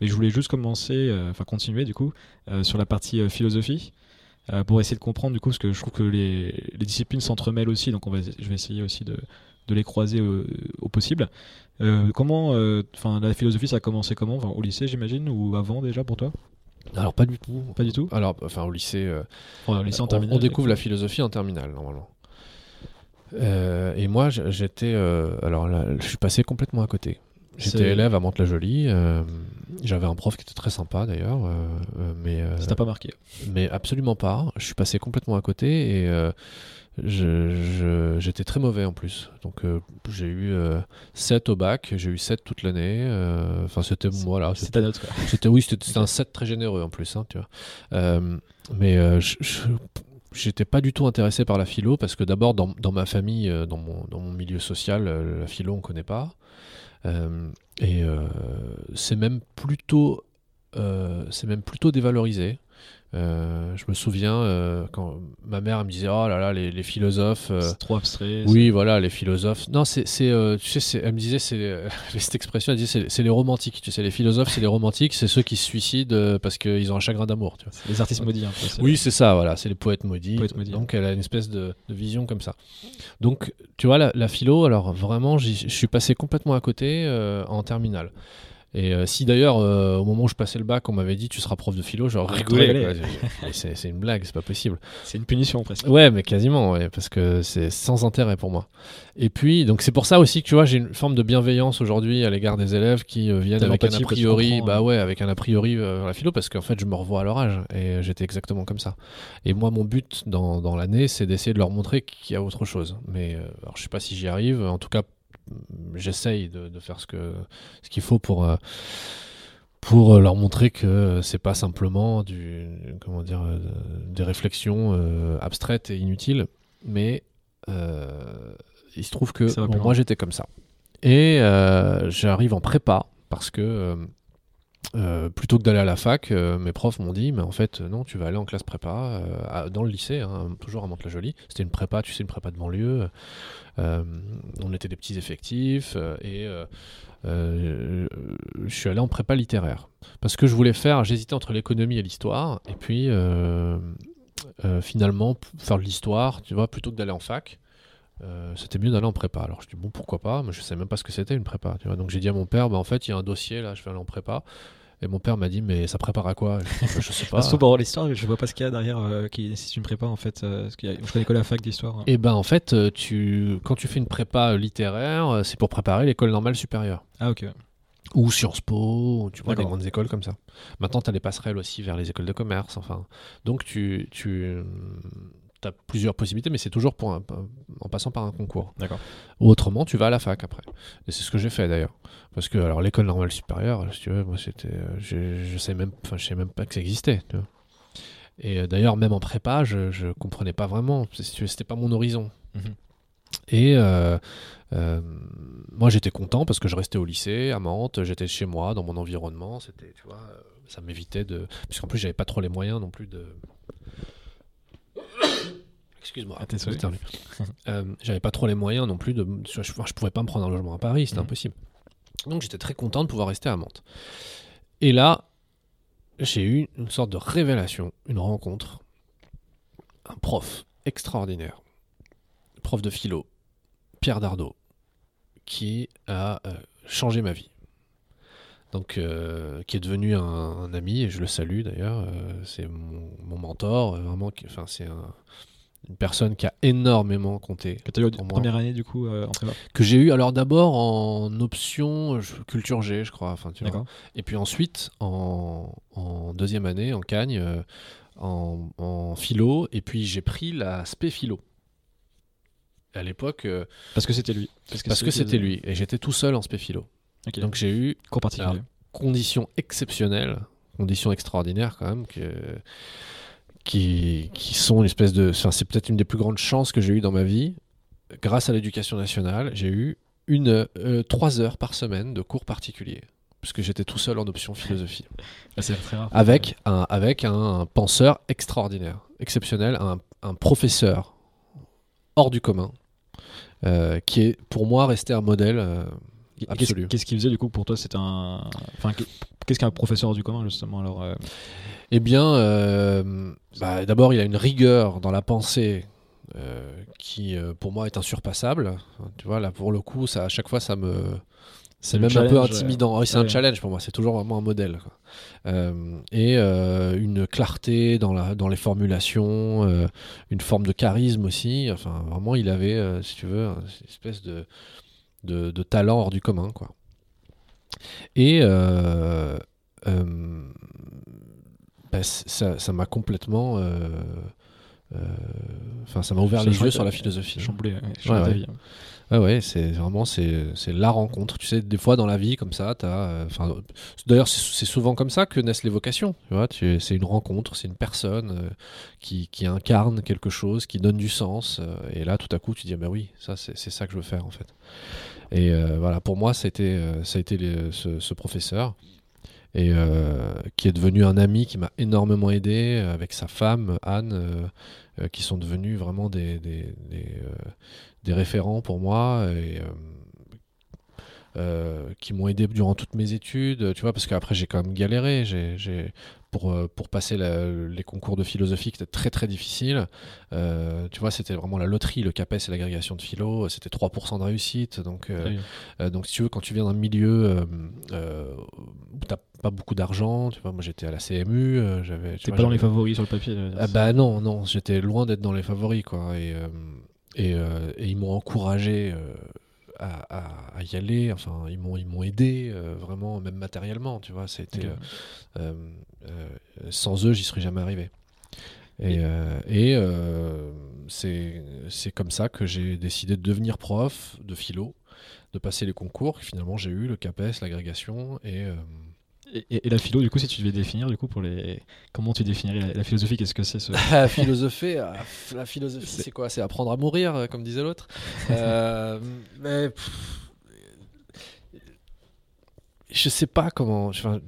Mais je voulais juste commencer, euh, enfin continuer du coup, sur la partie philosophie, pour essayer de comprendre du coup, parce que je trouve que les, disciplines s'entremêlent aussi, donc je vais essayer aussi de, les croiser au, au possible. Comment, enfin, la philosophie, ça a commencé comment? Au lycée, j'imagine, ou avant déjà pour toi? Alors pas du tout. Pas du tout Alors, enfin au lycée, euh, au lycée en on, terminale, on découvre la philosophie en terminale normalement. Euh, et moi, j'étais, euh, alors là, je suis passé complètement à côté. J'étais élève à Mantes-la-Jolie. J'avais un prof qui était très sympa d'ailleurs, mais Ça t'a pas marqué mais absolument pas. Je suis passé complètement à côté et j'étais très mauvais en plus. Donc euh, j'ai eu euh, 7 au bac, j'ai eu 7 toute l'année. euh, Enfin, c'était quoi. <laughs> c'était oui, c'était un set très généreux en plus, hein, tu vois. Euh, mais j'étais pas du tout intéressé par la philo parce que d'abord dans, dans ma famille, dans mon, dans mon milieu social, la philo on connaît pas. Et c'est même plutôt c'est même plutôt dévalorisé. Euh, je me souviens euh, quand ma mère me disait oh là là les, les philosophes euh, C'est trop abstrait. oui, voilà, les philosophes. Non, c'est, c'est, tu sais, c'est- elle me disait, c'est <laughs> cette expression, elle disait, c'est, les romantiques. Tu sais, les philosophes, c'est les romantiques, c'est ceux qui se suicident parce qu'ils ont un chagrin d'amour. Tu vois. c'est Les artistes maudits un peu. c'est- Oui, c'est ça, voilà, c'est les poètes maudits. Poètes maudits. Donc, elle a une espèce de, de vision comme ça. Donc, tu vois, la, la philo, alors vraiment, je suis passé complètement à côté en terminale. Et euh, si d'ailleurs, euh, au moment où je passais le bac, on m'avait dit tu seras prof de philo, j'aurais rigolé. <laughs> C'est, une blague, c'est pas possible. C'est une punition presque. Ouais, mais quasiment, ouais, parce que c'est sans intérêt pour moi. Et puis, donc c'est pour ça aussi que tu vois, j'ai une forme de bienveillance aujourd'hui à l'égard des élèves qui euh, viennent avec un a priori, bah ouais, avec un a priori euh, la philo, parce qu'en fait, je me revois à leur âge et euh, j'étais exactement comme ça. Et moi, mon but dans, dans l'année, c'est d'essayer de leur montrer qu'il y a autre chose. Mais euh, alors, je sais pas si j'y arrive. En tout cas, j'essaye de, de faire ce que ce qu'il faut pour. euh, pour euh, leur montrer que c'est pas simplement du comment dire euh, des réflexions abstraites et inutiles mais il se trouve que bon, moi j'étais comme ça et j'arrive en prépa parce que euh, plutôt que d'aller à la fac, euh, mes profs m'ont dit, mais en fait, non, tu vas aller en classe prépa, euh, dans le lycée, hein, toujours à Mantes-la-Jolie. C'était une prépa, tu sais, une prépa de banlieue. On était des petits effectifs et je suis allé en prépa littéraire. Parce que je voulais faire, j'hésitais entre l'économie et l'histoire, et puis finalement, faire de l'histoire, tu vois, plutôt que d'aller en fac. c'était mieux d'aller en prépa. Alors je dis bon pourquoi pas, mais je savais même pas ce que c'était une prépa. Donc j'ai dit à mon père, bah, en fait il y a un dossier là, je vais aller en prépa. Et mon père m'a dit mais ça prépare à quoi? Je Bah, Je sais <laughs> pas. Parce que pour l'histoire, je vois pas ce qu'il y a derrière euh, qui nécessite une prépa en fait. euh, parce qu'il y a- je connais que la fac d'histoire. hein. Et ben en fait, euh, tu, quand tu fais une prépa euh, littéraire, euh, c'est pour préparer l'école normale supérieure. Ah ok. Ou Sciences Po, tu vois, des grandes écoles comme ça. Maintenant, tu as les passerelles aussi vers les écoles de commerce. Enfin, donc, tu, tu as plusieurs possibilités, mais c'est toujours pour un- en passant par un concours. D'accord. Ou autrement, tu vas à la fac après. Et c'est ce que j'ai fait d'ailleurs. Parce que alors l'école normale supérieure, si tu veux, moi c'était, euh, je, je sais même, enfin je sais même pas que ça existait. tu vois. Et euh, d'ailleurs même en prépa, je, je comprenais pas vraiment. Tu C'était pas mon horizon. Mhm. Et euh, euh, moi j'étais content parce que je restais au lycée à Mantes, j'étais chez moi dans mon environnement. C'était, tu vois, ça m'évitait de, puisqu'en plus j'avais pas trop les moyens non plus de Excuse-moi. J'éternue. <laughs> Euh, J'avais pas trop les moyens non plus de. Je, je, pouvais pas me prendre un logement à Paris, c'était Mhm. impossible. Donc j'étais très content de pouvoir rester à Mantes. Et là, j'ai eu une sorte de révélation, une rencontre. Un prof extraordinaire, prof de philo, Pierre Dardot, qui a euh, changé ma vie. Donc, euh, qui est devenu un, un ami, et je le salue d'ailleurs. euh, c'est mon, mon mentor, vraiment. Enfin, c'est un- une personne qui a énormément compté. Que tu as eu Pour en première année, du coup, euh, en prépa. Que j'ai eu alors d'abord en option je- culture G, je crois. Enfin, tu vois. D'accord. Et puis ensuite, en, en deuxième année, en Cagne, euh, en, en philo, et puis j'ai pris la spé philo. À l'époque, euh, Parce que c'était lui. parce que c'était lui, et j'étais tout seul en spé philo. Donc j'ai eu cours particulier. Alors, conditions exceptionnelles, conditions extraordinaires quand même, que, qui, qui sont une espèce de... Enfin, c'est peut-être une des plus grandes chances que j'ai eues dans ma vie. Grâce à l'éducation nationale, j'ai eu une, euh, trois heures par semaine de cours particuliers. Parce que j'étais tout seul en option philosophie. <laughs> Ah, c'est très rare. Avec un, avec un, penseur extraordinaire, exceptionnel, un, un professeur hors du commun, euh, qui est pour moi resté un modèle euh, Qu'est-ce qu'il faisait, du coup, pour toi C'était un. Enfin, qu'est- qu'est-ce qu'un professeur du commun, justement alors euh, Eh bien, euh, bah, d'abord, il a une rigueur dans la pensée euh, qui, pour moi, est insurpassable. Tu vois, là, pour le coup, ça, à chaque fois, ça me. C'est même un peu intimidant. Ah c'est ouais. un challenge pour moi. C'est toujours vraiment un modèle. quoi. Euh, et euh, une clarté dans, la, dans les formulations, euh, une forme de charisme aussi. Enfin, vraiment, il avait, si tu veux, une espèce de, de, de talent hors du commun, quoi. Et euh, euh, bah, ça m'a complètement. euh, euh, Enfin, ça m'a ouvert les yeux sur la philosophie. hein. chamboulé ouais, Ouais, ta ouais. Ouais, c'est vraiment c'est la rencontre. Tu sais, des fois dans la vie comme ça, t'as. Enfin, d'ailleurs, c'est souvent comme ça que naissent les vocations. Tu vois, tu- c'est une rencontre, c'est une personne qui, qui incarne quelque chose, qui donne du sens. et là, tout à coup, tu dis, bah oui, ça, c'est c'est ça que je veux faire en fait. Et euh, voilà, pour moi, ça a été, euh, ça a été les- ce, ce professeur. Et euh, qui est devenu un ami qui m'a énormément aidé avec sa femme Anne, qui sont devenus vraiment des, des, référents pour moi et qui m'ont aidé durant toutes mes études, tu vois, parce qu'après j'ai quand même galéré, pour, euh, pour passer la- les concours de philosophie qui étaient très très difficiles, euh, tu vois, c'était vraiment la loterie, le CAPES et l'agrégation de philo, c'était 3% de réussite, donc, euh, donc si tu veux, quand tu viens d'un milieu où t'as pas beaucoup d'argent, tu vois, moi j'étais à la CMU, j'avais... tu T'es pas dans les favoris sur le papier. ah bah non, non, j'étais loin d'être dans les favoris, quoi. Et, et, et ils m'ont encouragé à, y aller. Enfin, ils m'ont, ils m'ont aidé euh, vraiment, même matériellement, tu vois. C'était euh, sans eux, j'y serais jamais arrivé. Et, euh, et euh, c'est, comme ça que j'ai décidé de devenir prof de philo, de passer les concours. Finalement, j'ai eu le CAPES, l'agrégation, et euh, Et, et- et la philo, du coup, si tu devais définir, du coup, pour les. Comment tu définirais la, la philosophie? Qu'est-ce que c'est ce. Philosopher, <laughs> la philosophie, c'est quoi? C'est apprendre à mourir, euh, comme disait l'autre. Euh, <laughs> mais pff, je sais pas comment. enfin,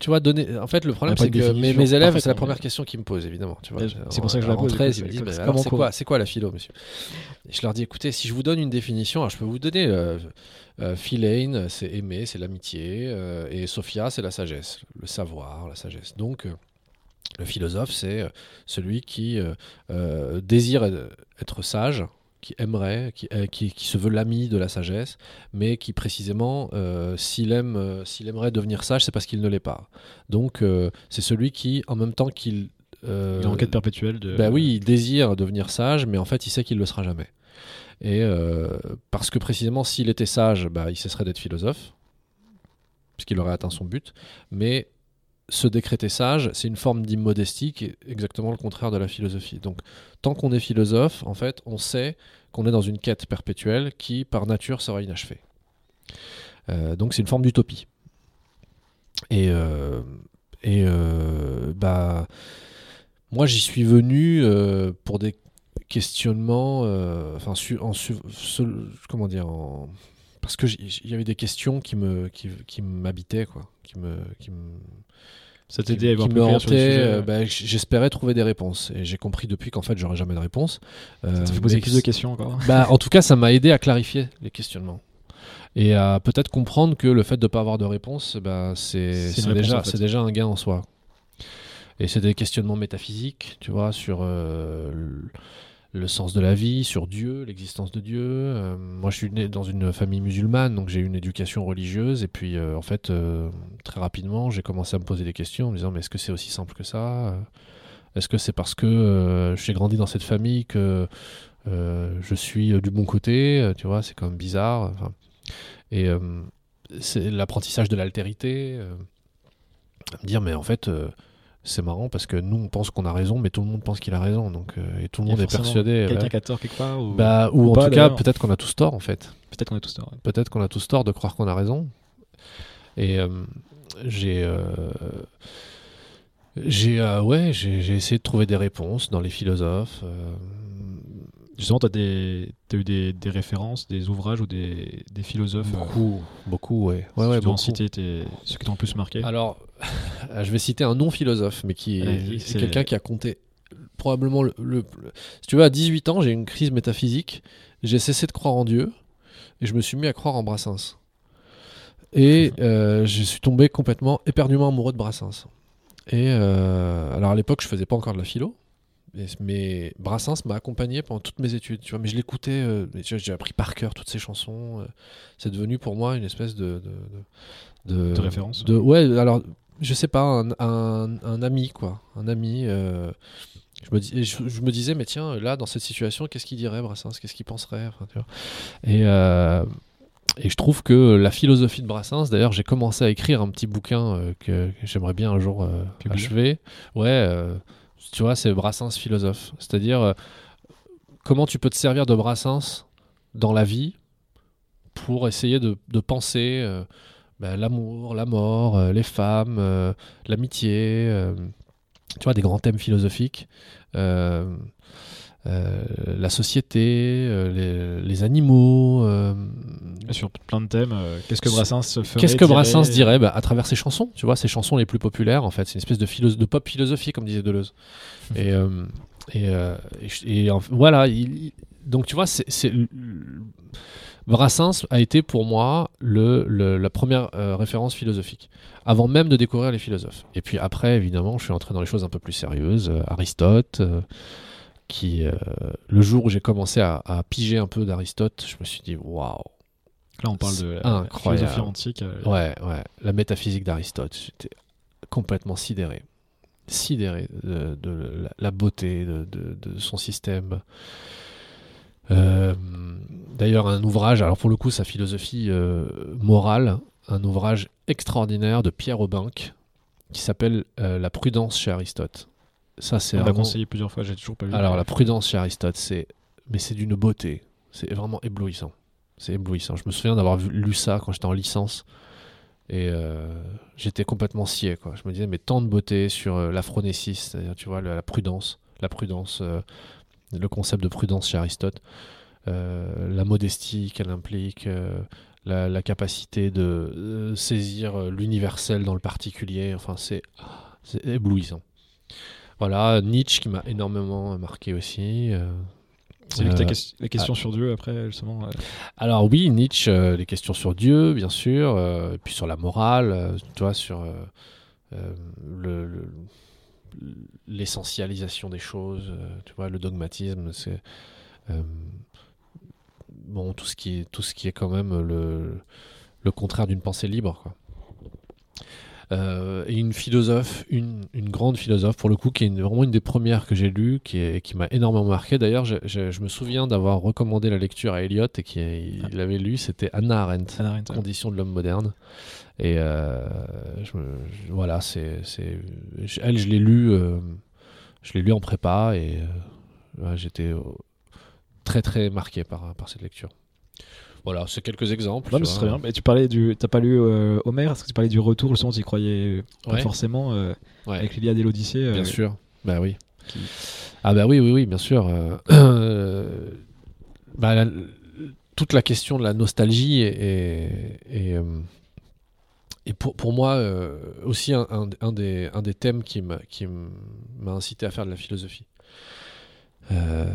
tu vois, donner. En fait, le problème, c'est que mes, élèves, c'est la première question qu'ils me posent, évidemment. Tu vois, Mais c'est pour ça que je la pose, du coup, 13, c'est ils me disent, bah, c'est quoi, c'est quoi la philo, monsieur Et je leur dis, écoutez, si je vous donne une définition, alors je peux vous donner. Euh, euh, Philein, c'est aimer, c'est l'amitié, euh, et Sophia, c'est la sagesse, le savoir, la sagesse. Donc, euh, le philosophe, c'est euh, celui qui euh, euh, désire euh, être sage, qui aimerait, qui, euh, qui, qui se veut l'ami de la sagesse, mais qui précisément, euh, s'il aime, euh, s'il aimerait devenir sage, c'est parce qu'il ne l'est pas. Donc, euh, c'est celui qui, en même temps qu'il euh, Il est en quête perpétuelle de. bah oui, il désire devenir sage, mais en fait, il sait qu'il ne le sera jamais. Et parce que précisément, s'il était sage, bah, il cesserait d'être philosophe, puisqu'il aurait atteint son but. Mais se décréter sage, c'est une forme d'immodestie qui est exactement le contraire de la philosophie. Donc, tant qu'on est philosophe, en fait, on sait qu'on est dans une quête perpétuelle qui, par nature, sera inachevée. Euh, donc, c'est une forme d'utopie. Et, euh, et euh, bah, moi, j'y suis venu pour des questionnements, enfin, en comment dire, parce que j'y- il y avait des questions qui me, qui, qui m'habitaient, quoi, qui me, qui me, Ça qui, t'aidait à y voir qui plus me clair sur le hantait, sujet, euh, bah, j- j'espérais trouver des réponses. Et j'ai compris depuis qu'en fait, j'aurais jamais de réponse. Euh, Ça fait poser mais plus de questions encore. bah, en tout cas, ça m'a aidé à clarifier les questionnements. Et à peut-être comprendre que le fait de ne pas avoir de réponse, bah, c'est C'est une c'est réponse, déjà, en fait. c'est déjà un gain en soi. Et c'est des questionnements métaphysiques, tu vois, sur euh, le- le sens de la vie, sur Dieu, l'existence de Dieu. Euh, moi, je suis né dans une famille musulmane, donc j'ai eu une éducation religieuse. Et puis, euh, en fait, euh, très rapidement, j'ai commencé à me poser des questions en me disant, mais est-ce que c'est aussi simple que ça? Est-ce que c'est parce que j'ai grandi dans cette famille que je suis du bon côté? Tu vois, c'est quand même bizarre. Et c'est l'apprentissage de l'altérité. me dire, mais en fait, c'est marrant parce que nous, on pense qu'on a raison, mais tout le monde pense qu'il a raison. Donc, euh, et tout le a monde est persuadé. Quelqu'un qui a tort quelque part ou bah, ou, ou en pas, tout cas, peut-être qu'on a tous tort, en fait. peut-être qu'on est tous tort. ouais. Peut-être qu'on a tous tort de croire qu'on a raison. Et euh, j'ai. euh, j'ai ouais, j'ai essayé de trouver des réponses dans les philosophes. Justement, tu as, eu des, des références, des ouvrages ou des, des philosophes. euh, beaucoup, beaucoup, ouais. si Ouais, ouais, tu dois en beaucoup. citer tes- ceux qui t'ont le plus marqué? Alors, je vais citer un non-philosophe, mais qui est, quelqu'un qui a compté probablement le, le- le- Si tu veux, à 18 ans, j'ai eu une crise métaphysique. J'ai cessé de croire en Dieu et je me suis mis à croire en Brassens. Et euh, je suis tombé complètement, éperdument amoureux de Brassens. Et euh, alors à l'époque, je faisais pas encore de la philo. Mais, Brassens m'a accompagné pendant toutes mes études, tu vois. Mais je l'écoutais, euh, j'ai appris par cœur toutes ses chansons. euh, c'est devenu pour moi une espèce de de, de, De référence. de- ouais, alors je sais pas, un, un- un ami quoi, un ami. euh, je me, dis, et je, je me disais, mais tiens, là, dans cette situation, qu'est-ce qu'il dirait, Brassens? Qu'est-ce qu'il penserait? Enfin, tu vois. Et, euh, et je trouve que la philosophie de Brassens, d'ailleurs, j'ai commencé à écrire un petit bouquin euh, que, que j'aimerais bien un jour euh, achever. Ouais, euh, tu vois, c'est Brassens philosophe. C'est-à-dire, comment tu peux te servir de Brassens dans la vie pour essayer de, de penser ben, l'amour, la mort, euh, les femmes, euh, l'amitié, euh, tu vois, des grands thèmes philosophiques, la société, les, les animaux. Sur plein de thèmes. Qu'est-ce que Brassens se ferait Qu'est-ce que dirait- Brassens dirait Bah, À travers ses chansons, tu vois, ses chansons les plus populaires, en fait. C'est une espèce de, philo- de pop philosophie, comme disait Deleuze. <laughs> et, et, et je- et en- voilà, il- il- donc tu vois, c'est, c'est- Brassens a été pour moi le, le- la première euh, référence philosophique, avant même de découvrir les philosophes. Et puis après, évidemment, je suis entré dans les choses un peu plus sérieuses. euh, Aristote, euh, qui, le jour où j'ai commencé à, à piger un peu d'Aristote, je me suis dit, waouh, Là, on parle de la philosophie antique. Ouais, ouais. La métaphysique d'Aristote, j'étais complètement sidéré. Sidéré de, de la, la beauté de son système. Euh, D'ailleurs, un ouvrage, alors pour le coup, sa philosophie euh, morale, un ouvrage extraordinaire de Pierre Aubinck qui s'appelle euh, La prudence chez Aristote. Ça, c'est On m'a vraiment. conseillé plusieurs fois, j'ai toujours pas lu. Alors, la prudence chez Aristote, c'est. Mais c'est d'une beauté. C'est vraiment éblouissant. C'est éblouissant. Je me souviens d'avoir lu ça quand j'étais en licence. Et euh, j'étais complètement scié. Quoi. Je me disais, mais tant de beauté sur euh, c'est-à-dire, tu vois, la, la prudence. La prudence, euh, le concept de prudence chez Aristote. euh, la modestie qu'elle implique. euh, la, la capacité de euh, saisir l'universel dans le particulier. Enfin, c'est éblouissant. Voilà, Nietzsche qui m'a énormément marqué aussi. C'est que euh, ques- la question sur Dieu après, justement. euh, alors oui, Nietzsche, euh, les questions sur Dieu, bien sûr, et puis sur la morale, tu vois, sur le- le- l'essentialisation des choses, euh, tu le dogmatisme, c'est euh, tout ce qui est quand même le, contraire d'une pensée libre. Euh, et une philosophe, une, une grande philosophe pour le coup, qui est une- vraiment une des premières que j'ai lues, qui, est- qui m'a énormément marqué. D'ailleurs, je, je- je me souviens d'avoir recommandé la lecture à Eliot et qu'il il l'avait lu, c'était Hannah Arendt, ouais. Conditions de l'homme moderne. Et euh, je voilà, c'est, elle, je l'ai lu, euh, je l'ai lu en prépa et ouais, j'étais très très marqué par, par cette lecture. Voilà, c'est quelques exemples. Non, mais c'est très bien. Mais tu parlais du. T'as pas lu euh, Homer Parce que tu parlais du retour, justement, tu y croyais pas Ouais. forcément euh, Ouais. avec l'Iliade et l'Odyssée. euh, Bien sûr. Bah oui. qui- Ah bah oui, oui, oui, bien sûr. euh, <clears throat> bah, la- toute la question de la nostalgie est, est, est, est pour, pour moi, euh, aussi un, un- un des, un des thèmes qui m'a qui m'a incité à faire de la philosophie. Euh,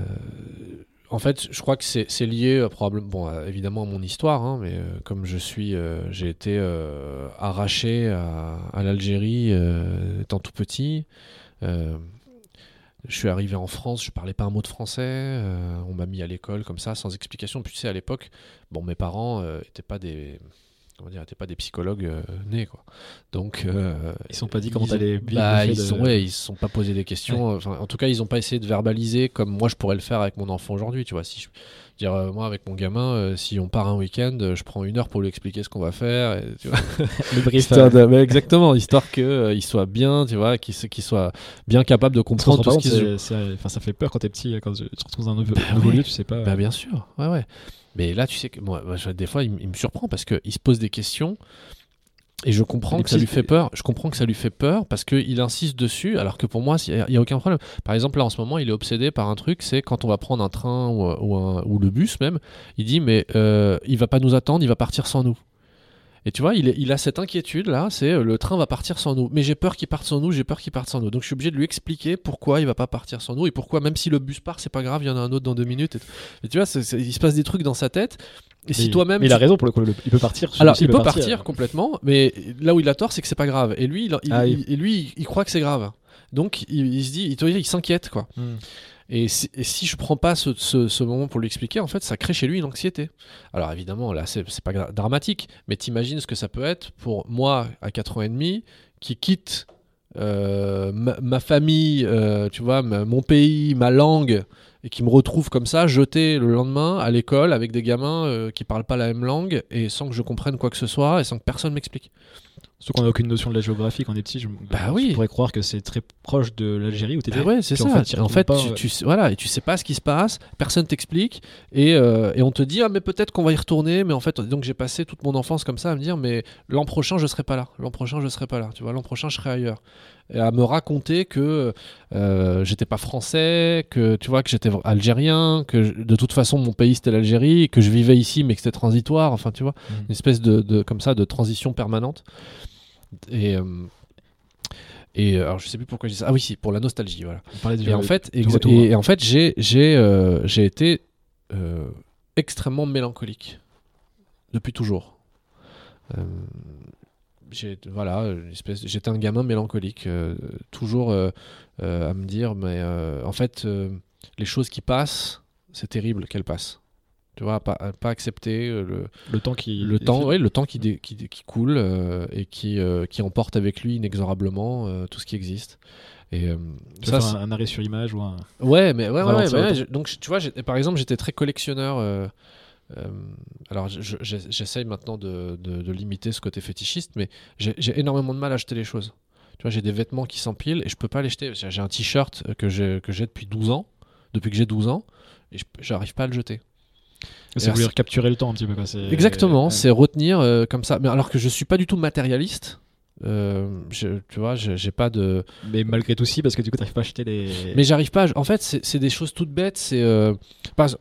en fait, je crois que c'est lié euh, probablement, euh, évidemment à mon histoire, hein, mais euh, comme je suis, j'ai été arraché à, l'Algérie étant tout petit. je suis arrivé en France, je parlais pas un mot de français. on m'a mis à l'école comme ça, sans explication. Puis tu sais, à l'époque, bon, mes parents euh, étaient pas des, comment dire, étaient pas des psychologues euh, nés, quoi. Donc, euh, Ils sont pas dit comment t'allais vivre bah, ils de- sont, ouais, ils se sont pas posé des questions. Enfin, en tout cas, ils ont pas essayé de verbaliser comme moi je pourrais le faire avec mon enfant aujourd'hui. Tu vois, si je dire euh, moi avec mon gamin, euh, si on part un week-end, euh, je prends une heure pour lui expliquer ce qu'on va faire. et, tu vois. <laughs> le brief de- exactement, histoire que euh, soit bien, tu vois, qu'il qu'il soit bien capable de comprendre rend tout ce compte, qui se c'est- c'est- enfin, ça fait peur quand t'es petit, quand tu te retrouves dans un nouveau, Bah nouveau lieu, tu sais pas. Bah bien sûr, ouais ouais. Mais là, tu sais que moi, des fois, il, il me surprend parce qu'il se pose des questions et je comprends que ça lui fait peur. Je comprends que ça lui fait peur parce qu'il insiste dessus, alors que pour moi, il n'y a, aucun problème. Par exemple, là, en ce moment, il est obsédé par un truc, c'est quand on va prendre un train ou, ou un- ou le bus même, il dit mais euh, il va pas nous attendre, il va partir sans nous. Et tu vois, il, a cette inquiétude là, c'est euh, le train va partir sans nous. Mais j'ai peur qu'il parte sans nous, j'ai peur qu'il parte sans nous. Donc je suis obligé de lui expliquer pourquoi il va pas partir sans nous et pourquoi même si le bus part, c'est pas grave, il y en a un autre dans deux minutes. Et, et tu vois, il se passe des trucs dans sa tête. Et si toi-même Mais il tu- a raison pour le coup, il peut partir. alors, il peut partir, complètement, mais là où il a tort, c'est que c'est pas grave. Et lui, il, il- Ah il- et lui, il croit que c'est grave. Donc, il, se dit, il s'inquiète, quoi. Hmm. Et si, et si je prends pas ce, moment pour lui expliquer, en fait, ça crée chez lui une anxiété. Alors, évidemment, là, c'est pas dramatique, mais t'imagines ce que ça peut être pour moi, à 4 ans et demi, qui quitte euh, ma, famille, euh, tu vois, mon pays, ma langue, et qui me retrouve comme ça, jeté le lendemain à l'école avec des gamins euh, qui parlent pas la même langue et sans que je comprenne quoi que ce soit et sans que personne m'explique. Surtout qu'on n'a aucune notion de la géographie quand on est petit. Je, Bah je oui. pourrais croire que c'est très proche de l'Algérie où t'étais. Bah ouais, c'est ça. en fait, En fait, tu, pas, tu sais- voilà, et tu sais pas ce qui se passe, personne t'explique, et, euh, et on te dit ah mais peut-être qu'on va y retourner, mais en fait donc j'ai passé toute mon enfance comme ça à me dire mais l'an prochain je serai pas là, l'an prochain je serai pas là, tu vois, l'an prochain je serai ailleurs, et à me raconter que euh, j'étais pas français, que tu vois que j'étais algérien, que je- de toute façon mon pays c'était l'Algérie, que je vivais ici mais que c'était transitoire, enfin tu vois, Mm. une espèce de, de- comme ça de transition permanente. Et euh, et euh, alors je sais plus pourquoi je dis ça. Ah oui, si pour la nostalgie, voilà. On parlait du Et en fait, et, et en fait, j'ai j'ai euh, j'ai été extrêmement mélancolique depuis toujours. Euh, j'ai voilà, une espèce, j'étais un gamin mélancolique, euh, toujours euh, à me dire, mais en fait, les choses qui passent, c'est terrible qu'elles passent. Tu vois, pas, pas accepter euh, le, le temps qui. le temps, ouais, le temps qui, dé- qui, qui coule euh, et qui, euh, qui emporte avec lui inexorablement euh, tout ce qui existe. Et ça, faire un, arrêt sur image ou un. Ouais, mais ouais, ouais, donc tu vois, par exemple, j'étais très collectionneur. alors, je- je- j'ess- j'essaye maintenant de, de- de limiter ce côté fétichiste, mais j'ai énormément de mal à acheter les choses. Tu vois, j'ai des vêtements qui s'empilent et je peux pas les jeter. J'ai un t-shirt que j'ai depuis 12 ans, depuis que j'ai 12 ans, et je- j'arrive pas à le jeter. C'est vouloir capturer le temps un petit peu. Quoi. Exactement, ouais. c'est retenir euh, comme ça. Mais alors que je suis pas du tout matérialiste. euh, je- tu vois, j'ai pas de. Mais malgré tout, si, parce que du coup, t'arrives pas à acheter les. Mais j'arrive pas. à- En fait, c'est des choses toutes bêtes. C'est, euh,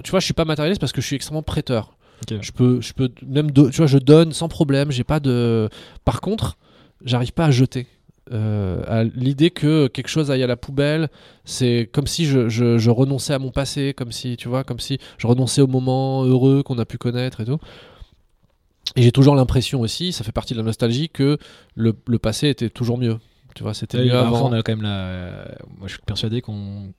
tu vois, je suis pas matérialiste parce que je suis extrêmement prêteur. Je peux, je peux même, do- tu vois, je donne sans problème. J'ai pas de. Par contre, j'arrive pas à jeter. Euh, à l'idée que quelque chose aille à la poubelle, c'est comme si je, je- je renonçais à mon passé, comme si, tu vois, comme si je renonçais au moment heureux qu'on a pu connaître et tout. Et j'ai toujours l'impression aussi, ça fait partie de la nostalgie, que le, le passé était toujours mieux. Tu vois, c'était mieux avant. on a quand même la. Moi, je suis persuadé qu'on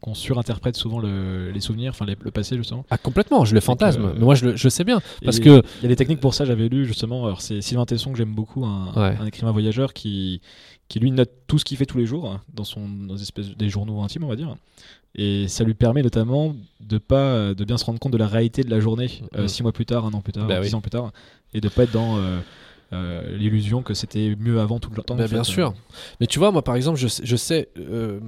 qu'on surinterprète souvent le- les souvenirs, enfin le passé justement. Ah complètement, je le fantasme. euh, Mais moi, je le, je sais bien. Parce que il y a des techniques pour ça. J'avais lu justement. Alors c'est Sylvain Tesson que j'aime beaucoup, un, Ouais. un écrivain voyageur qui qui lui note tout ce qu'il fait tous les jours hein, dans son dans des espèces des journaux intimes, on va dire. Et ça lui permet notamment de pas de bien se rendre compte de la réalité de la journée euh, Mhm. six mois plus tard, un an plus tard, Bah dix oui. ans plus tard, et de pas être dans euh, euh, l'illusion que c'était mieux avant tout le temps. Bah, fait. bien sûr. Mais tu vois, moi, par exemple, je sais, je, sais, euh,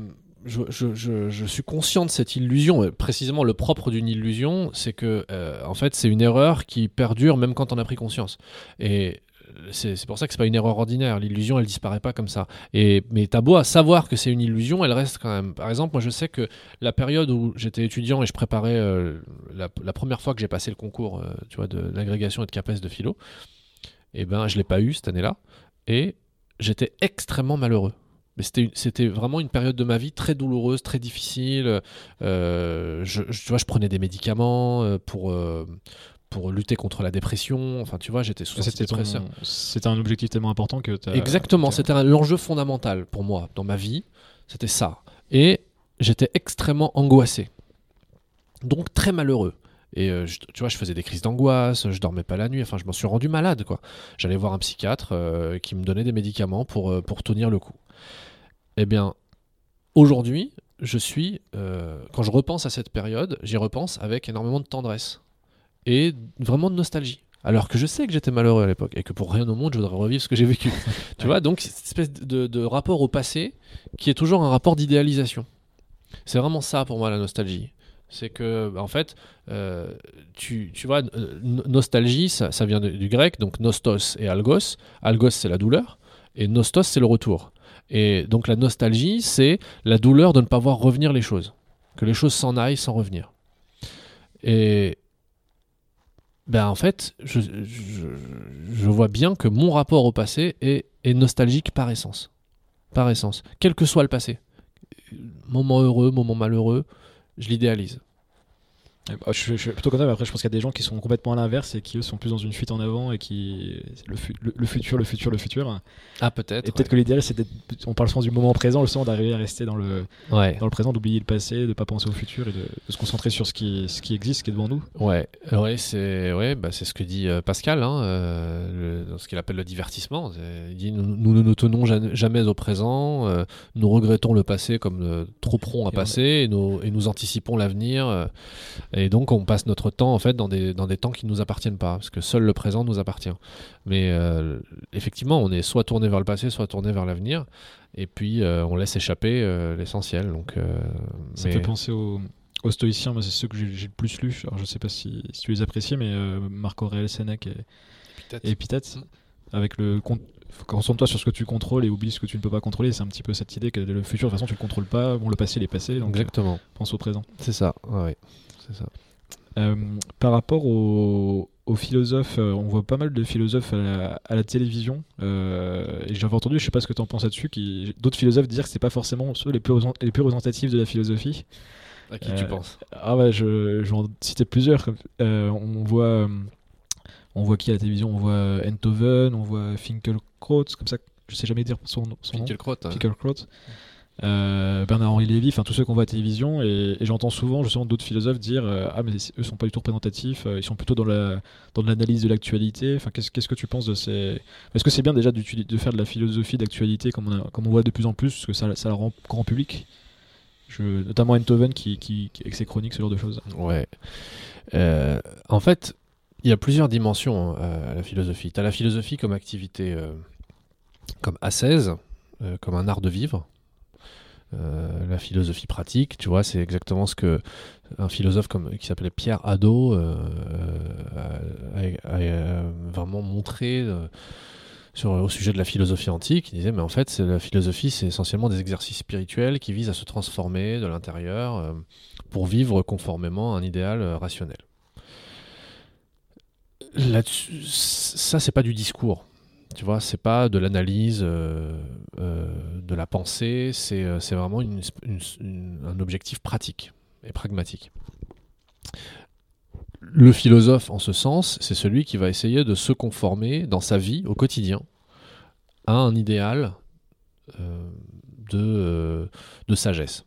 je, suis conscient de cette illusion. Et précisément, le propre d'une illusion, c'est que, euh, en fait, c'est une erreur qui perdure même quand on a pris conscience. Et c'est c'est pour ça que c'est pas une erreur ordinaire. L'illusion, elle disparaît pas comme ça. Et mais t'as beau à savoir que c'est une illusion, elle reste quand même. Par exemple, moi, je sais que la période où j'étais étudiant et je préparais euh, la, première fois que j'ai passé le concours, euh, tu vois, de l'agrégation et de CAPES de philo, et ben, je l'ai pas eu cette année-là. et j'étais extrêmement malheureux. Mais c'était vraiment une période de ma vie très douloureuse, très difficile. Euh, je, je- tu vois, je prenais des médicaments euh, pour, euh, pour lutter contre la dépression. Enfin, tu vois, j'étais sous antidépresseur. c'était un objectif tellement important que t'as- Exactement, c'était un- l'enjeu fondamental pour moi dans ma vie, c'était ça. Et j'étais extrêmement angoissé, donc très malheureux. Et euh, je- tu vois, je faisais des crises d'angoisse, je dormais pas la nuit, enfin je m'en suis rendu malade quoi. J'allais voir un psychiatre euh, qui me donnait des médicaments pour, euh, pour tenir le coup. Eh bien, aujourd'hui, je suis, euh, quand je repense à cette période, j'y repense avec énormément de tendresse et vraiment de nostalgie. Alors que je sais que j'étais malheureux à l'époque et que pour rien au monde, je voudrais revivre ce que j'ai vécu. <laughs> tu vois, donc cette espèce de, de rapport au passé qui est toujours un rapport d'idéalisation. C'est vraiment ça pour moi la nostalgie. C'est que, bah, en fait, euh, tu, tu vois, euh, no- nostalgie, ça, ça vient de- du grec, donc nostos et algos. Algos, c'est la douleur, et nostos, c'est le retour. Et donc la nostalgie, c'est la douleur de ne pas voir revenir les choses. Que les choses s'en aillent sans revenir. Et ben en fait, je, vois bien que mon rapport au passé est, est nostalgique par essence. Par essence. Quel que soit le passé. Moment heureux, moment malheureux, je l'idéalise. Bah, je, suis- je suis plutôt content, mais après je pense qu'il y a des gens qui sont complètement à l'inverse et qui eux sont plus dans une fuite en avant et qui le, fu- le- le futur, le futur, le futur. Ah peut-être. Et peut-être que l'idéal c'est d'être, on parle souvent du moment présent, le sens d'arriver à rester dans le, Ouais. dans le présent, d'oublier le passé, de pas penser au futur et de, de se concentrer sur ce qui, ce qui existe, ce qui est devant nous. Ouais, ouais, c'est ouais, bah, ce que dit euh, Pascal, hein, euh, le- dans ce qu'il appelle le divertissement. Il dit nous, ne nous tenons ja- jamais au présent, euh, nous regrettons le passé comme euh, trop prompt à Et passer, et nous, et nous anticipons l'avenir. Et donc on passe notre temps en fait dans des, dans des temps qui ne nous appartiennent pas, parce que seul le présent nous appartient. Mais euh, effectivement, on est soit tourné vers le passé, soit tourné vers l'avenir, et puis euh, on laisse échapper euh, l'essentiel. Donc, euh, Ça mais- me fait penser aux, aux stoïciens, c'est ceux que j'ai, le plus lu. Alors je sais pas si, si tu les apprécies, mais euh, Marc Aurèle, Sénèque et, et Épithète, avec le con- concentre-toi sur ce que tu contrôles et oublie ce que tu ne peux pas contrôler. C'est un petit peu cette idée que le futur, de toute façon, tu le contrôles pas. Bon, le passé, il est passé, donc euh, Exactement, pense au présent. c'est ça. ouais, ouais, c'est ça. Euh, par rapport aux, aux philosophes, euh, on voit pas mal de philosophes à la, à la télévision. euh, et j'avais entendu, je sais pas ce que tu en penses là-dessus, qui, d'autres philosophes dire que c'est pas forcément ceux les plus, les plus représentatifs de la philosophie. À qui tu penses? Ah ouais, je, je vais en citer plusieurs. on voit, on voit qui à la télévision? On voit Enthoven, on voit Finkelkraut, comme ça. Je sais jamais dire son, son nom. Finkielkraut, hein. Euh, Bernard-Henri Lévy, enfin tous ceux qu'on voit à la télévision, et, j'entends souvent justement d'autres philosophes dire euh, ah mais eux sont pas du tout représentatifs, euh, ils sont plutôt dans la dans de l'analyse de l'actualité. Enfin qu'est-ce que tu penses de ces Est-ce que c'est bien déjà de faire de la philosophie d'actualité comme on comme on voit de plus en plus, parce que ça ça la rend grand public? Je, notamment Enthoven qui, qui, qui avec ses chroniques ce genre de choses. Ouais. En fait, il y a plusieurs dimensions euh, à la philosophie. Tu as la philosophie comme activité, comme euh, comme un art de vivre. Euh, la philosophie pratique, tu vois, c'est exactement ce que un philosophe comme, qui s'appelait Pierre Hadot euh, a, vraiment montré euh, au sujet de la philosophie antique. Il disait, mais en fait, la philosophie, c'est essentiellement des exercices spirituels qui visent à se transformer de l'intérieur pour vivre conformément à un idéal rationnel. Là-dessus, ça, c'est pas du discours. Tu vois, c'est pas de l'analyse euh, euh, de la pensée, c'est euh, vraiment un objectif pratique et pragmatique. Le philosophe, en ce sens, c'est celui qui va essayer de se conformer dans sa vie, au quotidien, à un idéal de, de sagesse.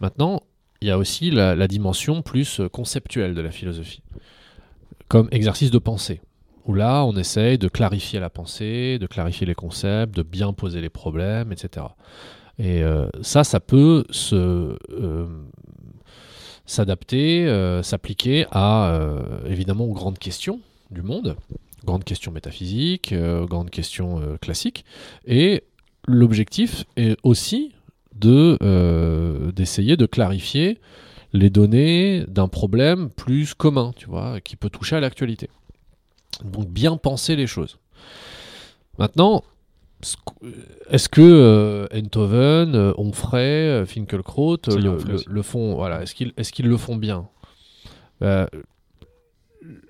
Maintenant, il y a aussi la, dimension plus conceptuelle de la philosophie, comme exercice de pensée, où là, on essaye de clarifier la pensée, de clarifier les concepts, de bien poser les problèmes, etc. Et euh, ça, ça peut euh, s'adapter, euh, s'appliquer à, évidemment, aux grandes questions du monde, grandes questions métaphysiques, grandes questions classiques. Et l'objectif est aussi de, d'essayer de clarifier les données d'un problème plus commun, tu vois, qui peut toucher à l'actualité. Donc bien penser les choses. Maintenant, est-ce que euh, Enthoven, euh, Onfray, euh, Finkelkraut a le, font, voilà, est-ce qu'ils le font bien? Euh,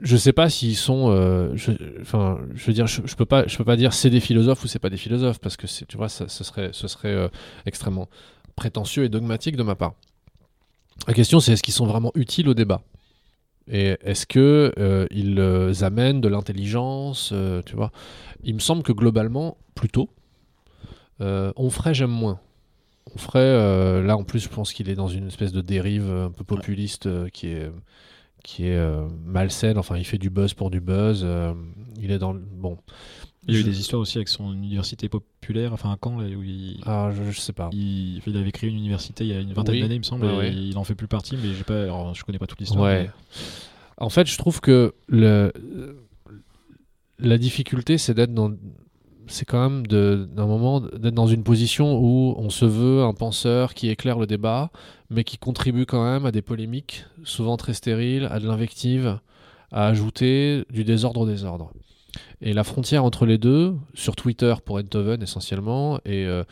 je sais pas s'ils sont. euh, je, enfin, je veux dire, je, je peux pas, je peux pas dire c'est des philosophes ou c'est pas des philosophes parce que tu vois, ça, ce serait, ce serait euh, extrêmement prétentieux et dogmatique de ma part. La question, c'est est-ce qu'ils sont vraiment utiles au débat? Et est-ce que euh, ils euh, amènent de l'intelligence, euh, tu vois? Il me semble que globalement, plutôt, on ferait j'aime moins. On ferait là en plus, je pense qu'il est dans une espèce de dérive un peu populiste qui est qui est malsaine. Enfin, il fait du buzz pour du buzz. il est dans le bon. Il y a eu des histoires aussi avec son université populaire, enfin un camp là, où il, Ah, je, je sais pas. il, il avait créé une université il y a une vingtaine Oui. d'années, il me semble, Ouais, et ouais. il en fait plus partie, mais j'ai pas, alors, je connais pas toute l'histoire. Ouais. En fait, je trouve que le, la difficulté, c'est d'être dans. C'est quand même d'un moment d'être dans une position où on se veut un penseur qui éclaire le débat, mais qui contribue quand même à des polémiques, souvent très stériles, à de l'invective, à ajouter du désordre au désordre. Et la frontière entre les deux, sur Twitter pour Enthoven essentiellement, et euh,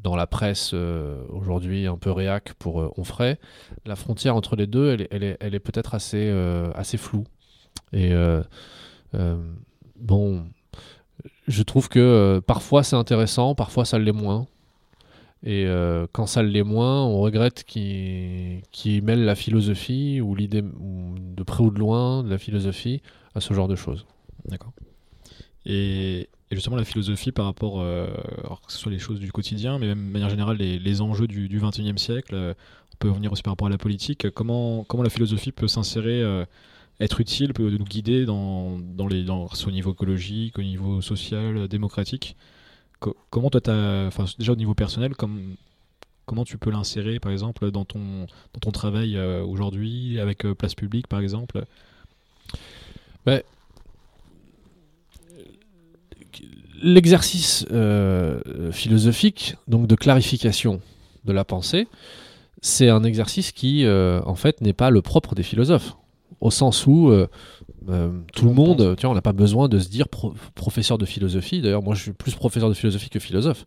dans la presse euh, aujourd'hui un peu réac pour euh, Onfray, la frontière entre les deux, elle est, peut-être assez, floue. Et bon, je trouve que parfois c'est intéressant, parfois ça l'est moins. Et quand ça l'est moins, on regrette qu'il qu'il mêle la philosophie ou l'idée, de près ou de loin, de la philosophie à ce genre de choses. D'accord. Et, justement, la philosophie par rapport, euh, alors que ce soit les choses du quotidien, mais même de manière générale, les, enjeux du, du 21e siècle, euh, on peut revenir aussi par rapport à la politique. Comment, comment la philosophie peut s'insérer, euh, être utile, peut nous guider dans, dans les, dans, au niveau écologique, au niveau social, démocratique? Co- Comment toi, déjà au niveau personnel, comme, comment tu peux l'insérer, par exemple, dans ton, dans ton travail aujourd'hui, avec Place Publique, par exemple? L'exercice euh, philosophique, donc de clarification de la pensée, c'est un exercice qui, euh, en fait, n'est pas le propre des philosophes. Au sens où euh, tout le monde vois, on n'a pas besoin de se dire pro- professeur de philosophie. D'ailleurs, moi, je suis plus professeur de philosophie que philosophe.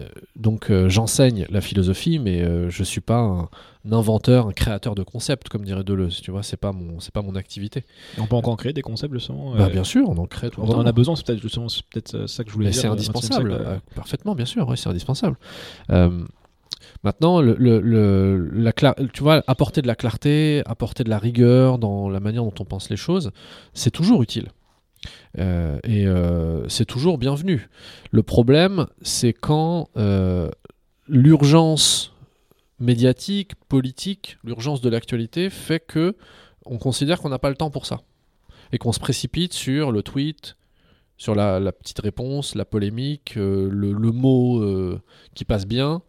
Euh, donc, euh, j'enseigne la philosophie, mais euh, je suis pas un, un inventeur, un créateur de concepts, comme dirait Deleuze. Tu vois, c'est pas mon, c'est pas mon activité. Et on peut encore créer des concepts, justement Bah, euh, bien sûr, on en crée tout le On en a besoin, c'est peut-être justement c'est peut-être ça que je voulais Mais dire. c'est 20e indispensable, siècle, parfaitement, bien sûr, ouais, c'est indispensable. Maintenant, le, le- le- la tu vois, apporter de la clarté, apporter de la rigueur dans la manière dont on pense les choses, c'est toujours utile. Euh, et euh, c'est toujours bienvenu. Le problème, c'est quand euh, l'urgence médiatique, politique, l'urgence de l'actualité fait que on considère qu'on n'a pas le temps pour ça et qu'on se précipite sur le tweet, sur la, la petite réponse, la polémique, le, le mot qui passe bien,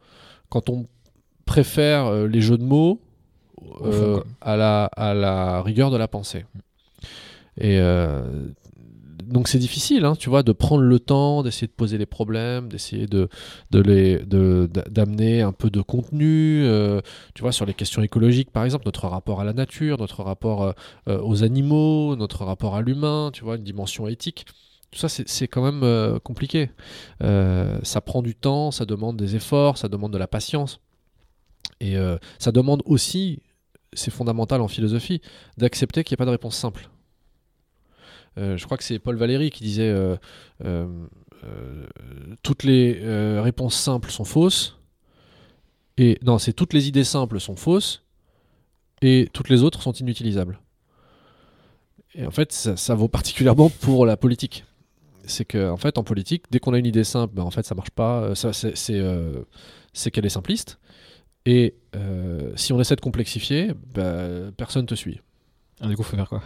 quand on préfère les jeux de mots fond, à, la, à la rigueur de la pensée. Et euh, donc c'est difficile, hein, tu vois, de prendre le temps, d'essayer de poser les problèmes, d'essayer de, les, d'amener un peu de contenu, euh, tu vois, sur les questions écologiques, par exemple, notre rapport à la nature, notre rapport euh, euh, aux animaux, notre rapport à l'humain, tu vois, une dimension éthique. Tout ça, c'est quand même compliqué. Ça prend du temps, ça demande des efforts, ça demande de la patience. Et ça demande aussi, c'est fondamental en philosophie, d'accepter qu'il n'y a pas de réponse simple. Euh, je crois que c'est Paul Valéry qui disait euh, euh, toutes les réponses simples sont fausses. Et non, c'est toutes les idées simples sont fausses et toutes les autres sont inutilisables. Et en fait, ça, vaut particulièrement pour la politique. C'est que, en fait, en politique, dès qu'on a une idée simple, ben, en fait, ça marche pas. C'est, c'est, qu'elle est simpliste. Et si on essaie de complexifier, ben, personne te suit. Ah, du coup, faut faire quoi?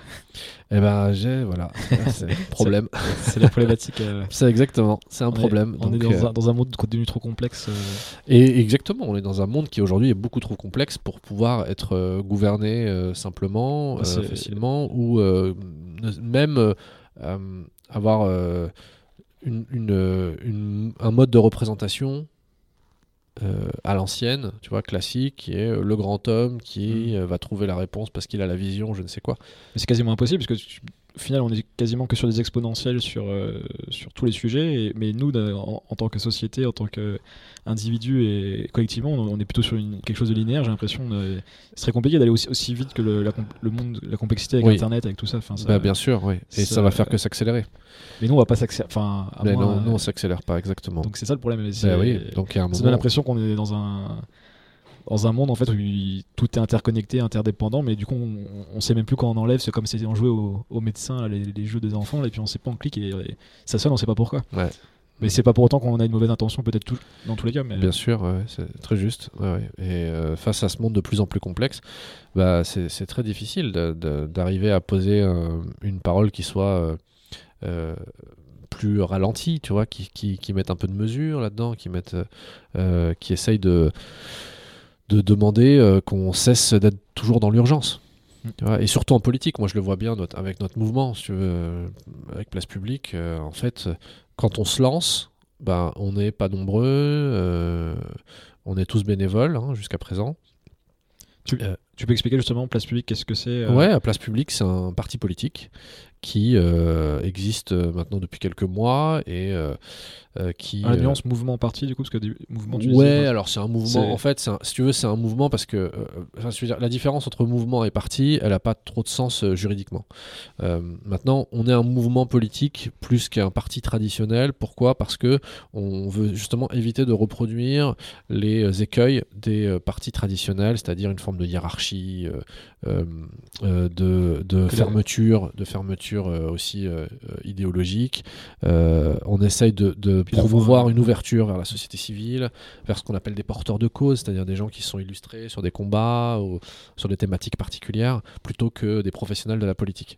Et ben, j'ai, voilà, <laughs> c'est le problème. <laughs> C'est la problématique. euh, <laughs> C'est exactement, c'est un on est- problème. On est dans, euh, un, dans un monde devenu trop complexe. euh, Et exactement, on est dans un monde qui aujourd'hui est beaucoup trop complexe pour pouvoir être gouverné simplement, c'est- facilement, ou même avoir une, une, une- un mode de représentation euh, à l'ancienne, tu vois, classique, qui est euh, le grand homme qui Mm. euh, va trouver la réponse parce qu'il a la vision, je ne sais quoi. Mais c'est quasiment impossible parce que tu- au final, on est quasiment que sur des exponentiels sur, euh, sur tous les sujets. et- mais nous, en, en tant que société, en tant qu'individu et collectivement, on, on est plutôt sur une- quelque chose de linéaire. J'ai l'impression que ce serait compliqué d'aller aussi, aussi vite que le, la, le monde, la complexité avec Oui. Internet, avec tout ça. Enfin, ça- Bah, bien sûr, oui. Et ça, ça- va faire que s'accélérer. Mais nous, on va pas s'accélérer. Enfin, non, euh, nous, on s'accélère pas exactement. donc c'est ça le problème. Bah oui, donc Ça donne l'impression qu'on est dans un dans un monde en fait où il- tout est interconnecté, interdépendant, mais du coup on, on sait même plus quand on enlève. C'est comme si on jouait au, au médecin là, les, les jeux des enfants, et puis on sait pas, on clique et, et ça sonne, on sait pas pourquoi. Ouais. Mais c'est pas pour autant qu'on a une mauvaise intention, peut-être tout- dans tous les cas. Mais Bien sûr, ouais, c'est très juste. ouais. Et euh, face à ce monde de plus en plus complexe, bah, c'est très difficile d'arriver à poser euh, une parole qui soit euh, euh, plus ralentie, tu vois, qui, qui, qui mette un peu de mesure là-dedans, qui, mette, qui essaye de, de demander euh, qu'on cesse d'être toujours dans l'urgence. Mm. Et surtout en politique, moi je le vois bien notre- avec notre mouvement, si tu veux, euh, avec Place Publique. euh, en fait, quand on se lance, ben, on n'est pas nombreux, euh, on est tous bénévoles hein, jusqu'à présent. Tu, Euh, tu peux expliquer justement Place Publique, qu'est-ce que c'est euh, Ouais, Place Publique, c'est un parti politique qui euh, existe euh, maintenant depuis quelques mois et euh, qui. euh, nuance mouvement-parti du coup, parce que des mouvements, tu Ouais, disais, alors c'est un mouvement. En fait, un- si tu veux, c'est un mouvement parce que, enfin, je veux dire, la différence entre mouvement et parti, elle n'a pas trop de sens juridiquement. Maintenant, on est un mouvement politique plus qu'un parti traditionnel. Pourquoi? Parce que on veut justement éviter de reproduire les écueils des partis traditionnels, c'est-à-dire une forme de hiérarchie, euh, euh, euh, de, fermeture, de fermeture aussi idéologique. On essaye de, promouvoir un- une ouverture vers la société civile, vers ce qu'on appelle des porteurs de cause, c'est-à-dire des gens qui sont illustrés sur des combats ou sur des thématiques particulières, plutôt que des professionnels de la politique.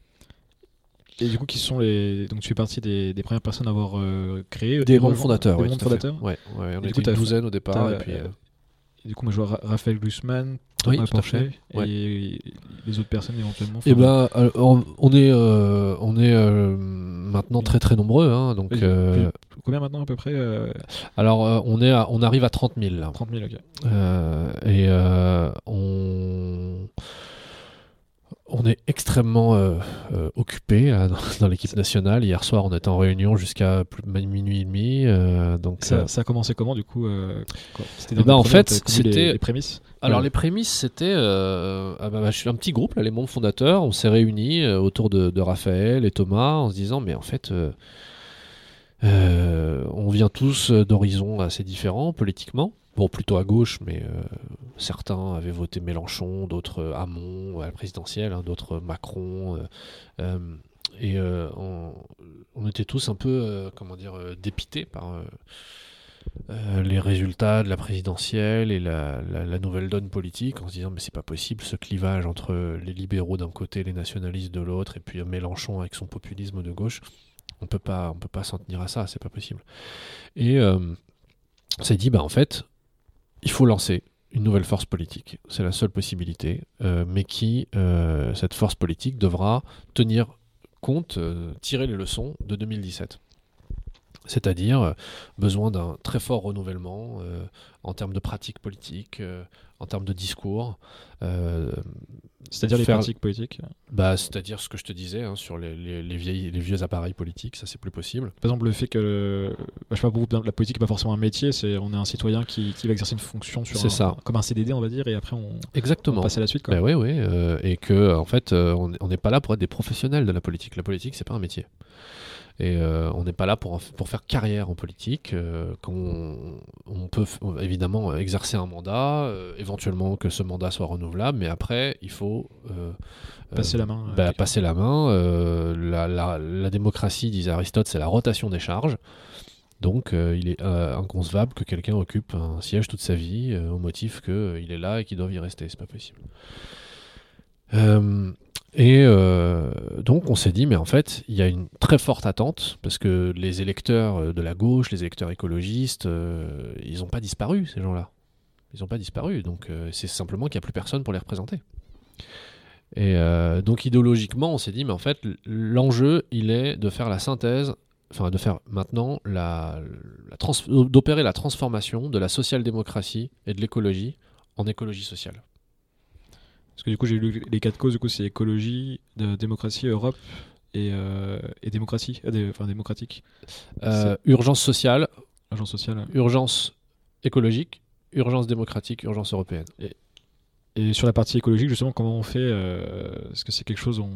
Et du coup, qui sont les. Donc tu fais partie des, des premières personnes à avoir euh, créé. Des membres fondateurs, Des oui, membres fondateurs. Ouais, ouais, on Et était coup, une douzaine au départ, et puis... euh, du coup, moi je vois Ra- Raphaël Glusman, Thomas Ouais. et les autres personnes éventuellement. Eh Enfin, ben, on est, euh, on est euh, maintenant très très nombreux, hein, donc. Oui, euh, Combien maintenant à peu près alors, on est, à- on arrive à 30 000 là. 30 000, ok. Et euh, on, on est extrêmement euh, euh, occupé dans, <laughs> dans l'équipe nationale. Hier soir, on était en réunion jusqu'à plus de minuit et demi. euh, donc, Ça, euh, ça a commencé comment du coup C'était Eh ben, les en fait, c'était- les, les prémices. alors Ouais. les prémices, c'était, ah bah, bah, je suis un petit groupe, là, les membres fondateurs. On s'est réunis autour de, de Raphaël et Thomas en se disant, mais en fait. on vient tous d'horizons assez différents politiquement. Bon, plutôt à gauche, mais euh, certains avaient voté Mélenchon, d'autres euh, Hamon à la présidentielle, hein, d'autres euh, Macron. et on, était tous un peu, comment dire, dépités par les résultats de la présidentielle et la, la- nouvelle donne politique, en se disant mais c'est pas possible ce clivage entre les libéraux d'un côté, les nationalistes de l'autre, et puis Mélenchon avec son populisme de gauche. On peut on peut pas s'en tenir à ça, c'est pas possible. Et on s'est dit bah en fait, il faut lancer une nouvelle force politique. C'est la seule possibilité, euh, mais qui, euh, cette force politique, devra tenir compte, euh, tirer les leçons de 2017. C'est-à-dire euh, besoin d'un très fort renouvellement euh, en termes de pratiques politiques, euh, en termes de discours. euh, C'est-à-dire les faire- pratiques politiques. bah, C'est-à-dire ce que je te disais hein, sur les, les- les vieilles, les vieux appareils politiques, ça c'est plus possible. Par exemple, le fait que bah, je sais pas, pour vous, la politique n'est pas forcément un métier, c'est on est un citoyen qui, qui va exercer une fonction sur C'est un- ça. comme un CDD, on va dire, et après on, on Exactement. passe à la suite. Quoi. Bah oui, oui, et que en fait, on on n'est pas là pour être des professionnels de la politique. La politique, c'est pas un métier. Et euh, on n'est pas là pour, pour faire carrière en politique. euh, on, peut évidemment exercer un mandat, euh, éventuellement que ce mandat soit renouvelable, mais après, il faut Passer la main. bah, passer la main. la, la- la démocratie, disait Aristote, c'est la rotation des charges. Donc, il est inconcevable que quelqu'un occupe un siège toute sa vie au motif qu'il est là et qu'il doit y rester. C'est pas possible. Et euh, donc, on s'est dit, mais en fait, il y a une très forte attente parce que les électeurs euh, de la gauche, les électeurs écologistes, euh, ils n'ont pas disparu, ces gens-là. Ils n'ont pas disparu. Donc, c'est simplement qu'il n'y a plus personne pour les représenter. Et donc idéologiquement, on s'est dit, mais en fait, l'enjeu, il est de faire la synthèse, enfin de faire maintenant d'opérer la transformation de la social-démocratie et de l'écologie en écologie sociale. Parce que du coup, j'ai lu les quatre causes, du coup, c'est écologie, de- démocratie, Europe et, euh, et démocratie, euh, enfin démocratique, Euh, urgence sociale, agence sociale. urgence écologique, urgence démocratique, urgence européenne. Et sur la partie écologique, justement, comment on fait Est-ce que c'est quelque chose on,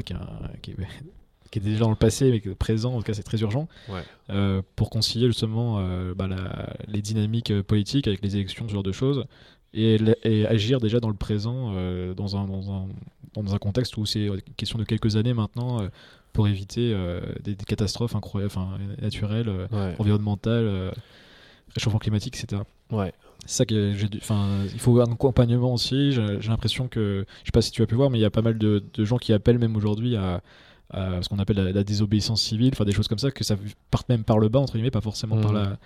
qui, est un- qui est, <laughs> qui est déjà dans le passé, mais que présent, en tout cas c'est très urgent, Ouais. pour concilier justement bah, la- les dynamiques politiques avec les élections, ce genre de choses, et, agir déjà dans le présent, euh, dans, un, dans, un, dans un contexte où c'est une question de quelques années maintenant, euh, pour éviter euh, des, des catastrophes incroyables, enfin, naturelles, Ouais. environnementales, réchauffement climatique, etc. Ouais. C'est ça que j'ai dû. Enfin, il faut un accompagnement aussi. J'ai l'impression que, je sais pas si tu as pu voir, mais il y a pas mal de, de gens qui appellent même aujourd'hui à, à ce qu'on appelle la, la désobéissance civile, enfin des choses comme ça, que ça parte même par le bas entre guillemets, pas forcément par Mhm. la,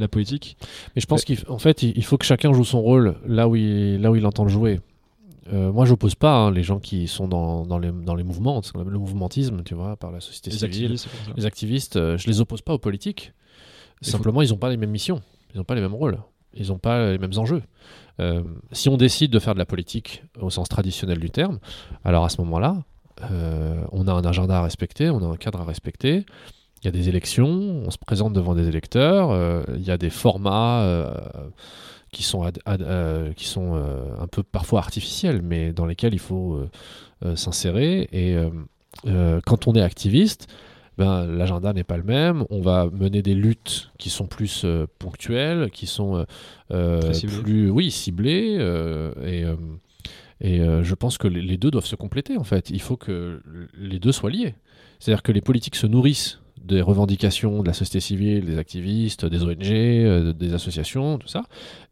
la politique. Mais je pense qu'en fait, il faut que chacun joue son rôle là où il, là où il entend le jouer. Euh, moi, j'oppose pas hein, les gens qui sont dans, dans, les, dans les mouvements, le mouvementisme, tu vois, par la société Les civile. activistes. Les activistes, euh, je les oppose pas aux politiques. Il Simplement, ils n'ont pas les mêmes missions, ils n'ont pas les mêmes rôles, ils n'ont pas les mêmes enjeux. Euh, si on décide de faire de la politique au sens traditionnel du terme, alors à ce moment-là, euh, on a un agenda à respecter, on a un cadre à respecter. Il y a des élections, on se présente devant des électeurs, euh, il y a des formats euh, qui sont, ad- ad- euh, qui sont un peu parfois artificiels, mais dans lesquels il faut s'insérer. Et quand on est activiste, ben, l'agenda n'est pas le même. On va mener des luttes qui sont plus ponctuelles, qui sont ciblées. plus oui, ciblées. et et je pense que les, les deux doivent se compléter, en fait. Il faut que les deux soient liés. C'est-à-dire que les politiques se nourrissent des revendications de la société civile, des activistes, des ONG, euh, des associations, tout ça,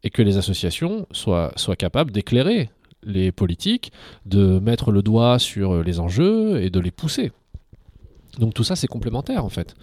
et que les associations soient, soient capables d'éclairer les politiques, de mettre le doigt sur les enjeux et de les pousser. Donc tout ça, c'est complémentaire, en fait.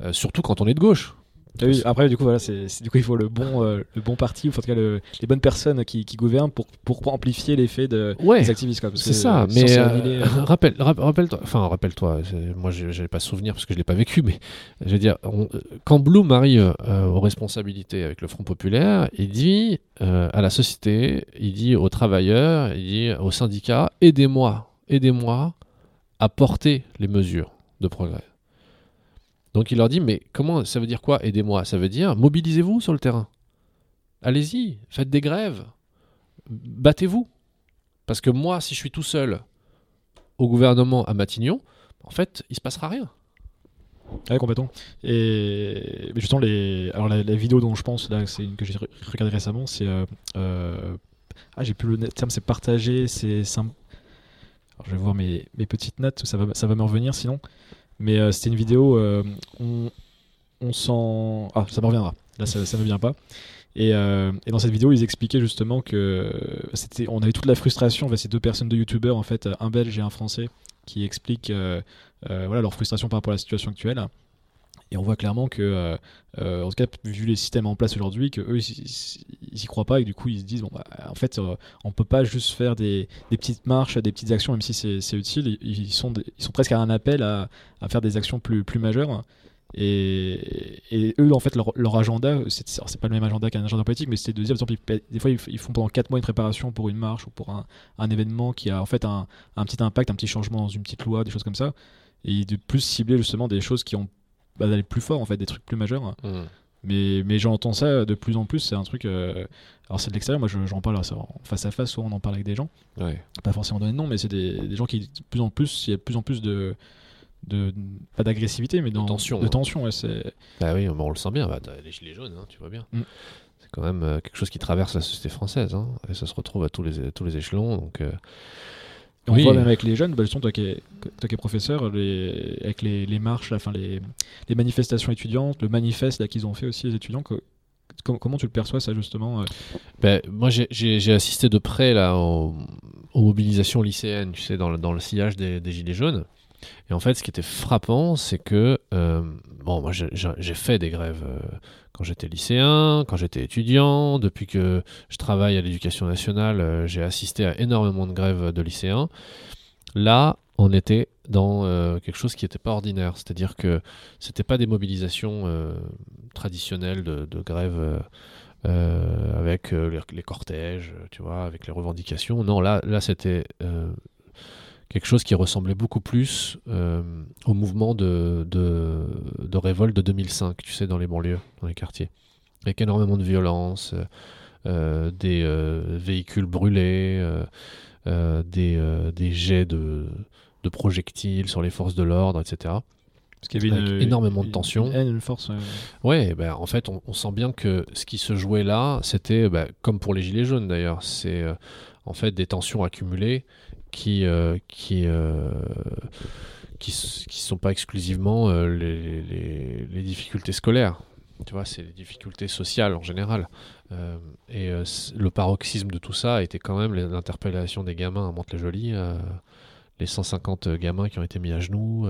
Euh, surtout quand on est de gauche. Oui, après, du coup, voilà, c'est du coup, il faut le bon, euh, le bon parti, ou en tout cas le- les bonnes personnes qui, qui gouvernent pour, pour amplifier l'effet de, Ouais, des activistes. c'est ça. Mais euh, rappelle, rap- rappelle-toi, enfin rappelle-toi. Moi, je n'avais pas souvenir parce que je l'ai pas vécu, mais je veux dire, on- quand Blum arrive euh, aux responsabilités avec le Front populaire, il dit à la société, il dit aux travailleurs, il dit aux syndicats, aidez-moi, aidez-moi à porter les mesures de progrès. Donc il leur dit, mais comment ça veut dire quoi? Aidez-moi. Ça veut dire mobilisez-vous sur le terrain. Allez-y, faites des grèves, battez-vous. Parce que moi, si je suis tout seul au gouvernement à Matignon, en fait, il se passera rien. Ouais, complètement. Et mais justement, les... Alors, la, vidéo dont je pense, là, c'est une que j'ai re- regardée récemment, c'est. euh, euh, Ah, j'ai plus le terme, c'est partagé, c'est. Alors, je vais voir mes, mes petites notes, ça va, ça va me revenir sinon. Mais euh, c'était une vidéo, euh, on, s'en. Ah, ça me reviendra. Là, ça, ça me vient pas. Et, euh, et dans cette vidéo, ils expliquaient justement que c'était, on avait toute la frustration. Enfin, ces deux personnes, deux youtubeurs, en fait, un belge et un français, qui expliquent voilà, leur frustration par rapport à la situation actuelle. Et on voit clairement que, euh, euh, en tout cas, vu les systèmes en place aujourd'hui, que eux, ils, ils- ils y croient pas et du coup, ils se disent, bon, bah, en fait, euh, on peut pas juste faire des, des petites marches, des petites actions, même si c'est c'est utile. Ils, sont, ils sont presque à un appel à, à faire des actions plus, plus majeures. Et, et eux, en fait, leur, leur agenda, c'est c'est pas le même agenda qu'un agenda politique, mais c'était de dire, par exemple, des fois, ils font pendant 4 mois une préparation pour une marche ou pour un, un événement qui a en fait un, un petit impact, un petit changement dans une petite loi, des choses comme ça. Et de plus cibler justement des choses qui ont bah, d'aller plus fort, en fait, des trucs plus majeurs. Mais, mais j'entends ça de plus en plus, c'est un truc. euh, alors, c'est de l'extérieur, moi je- j'en parle en face à face, soit on en parle avec des gens, Ouais. pas forcément donner de nom, mais c'est des, des gens qui, de plus en plus, il y a de plus en plus de. de pas d'agressivité, mais dans, tension, De hein. tension, ouais, c'est. Bah oui, mais on le sent bien. Bah, les gilets jaunes, hein, tu vois bien. Mm. C'est quand même euh, quelque chose qui traverse la société française. hein, et ça se retrouve à tous les, à tous les échelons. Donc, euh, Et On Oui. voit même avec les jeunes, bah, toi qui es, toi qui es professeur, les, avec les, les marches, là, les, les manifestations étudiantes, le manifeste qu'ils ont fait aussi, les étudiants, que- com- comment tu le perçois, ça, justement euh, Ben, moi, j'ai- assisté de près là, aux, aux mobilisations lycéennes, tu sais, dans le, dans le sillage des, des Gilets jaunes. Et en fait, ce qui était frappant, c'est que, euh, bon, moi, j'ai- fait des grèves euh, quand j'étais lycéen, quand j'étais étudiant. Depuis que je travaille à l'éducation nationale, euh, j'ai assisté à énormément de grèves de lycéens. Là, on était dans quelque chose qui n'était pas ordinaire. C'est-à-dire que c'était pas des mobilisations traditionnelles de, de grève. avec les, cortèges, tu vois, avec les revendications. Non, là, là c'était quelque chose qui ressemblait beaucoup plus euh, au mouvement de, de, de révolte de 2005, tu sais, dans les banlieues, dans les quartiers. Avec énormément de violence, euh, euh, des euh, véhicules brûlés, euh, euh, des, euh, des jets de, de projectiles sur les forces de l'ordre, etc. Parce qu'il y avait une, énormément de tension. Une, haine, une force. ouais. Ouais, ben, en fait, on, on sent bien que ce qui se jouait là, c'était, ben, comme pour les Gilets jaunes d'ailleurs, c'est euh, en fait des tensions accumulées qui euh, qui euh, qui, qui sont pas exclusivement euh, les, les- difficultés scolaires. Tu vois, c'est les difficultés sociales en général. Et le paroxysme de tout ça était quand même l'interpellation des gamins à Mantes-les-Jolies, les 150 gamins qui ont été mis à genoux.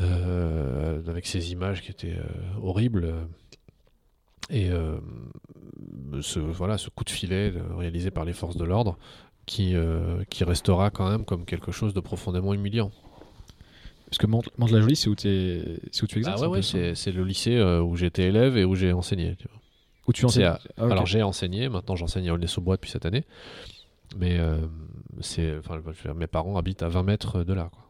avec ces images qui étaient horribles. Et ce, voilà, ce coup de filet réalisé par les forces de l'ordre qui, euh, qui restera quand même comme quelque chose de profondément humiliant. Parce que Mante- Mantes-la-Jolie, c'est où, c'est où tu exerces Ah ouais, ouais, c'est le lycée euh, où j'étais élève et où j'ai enseigné. tu vois. Où tu enseignes à- Ah. Alors j'ai enseigné, maintenant j'enseigne à Aulnay-sous-Bois depuis cette année. Mais euh, c'est, enfin, mes parents habitent à 20 mètres de là. Quoi.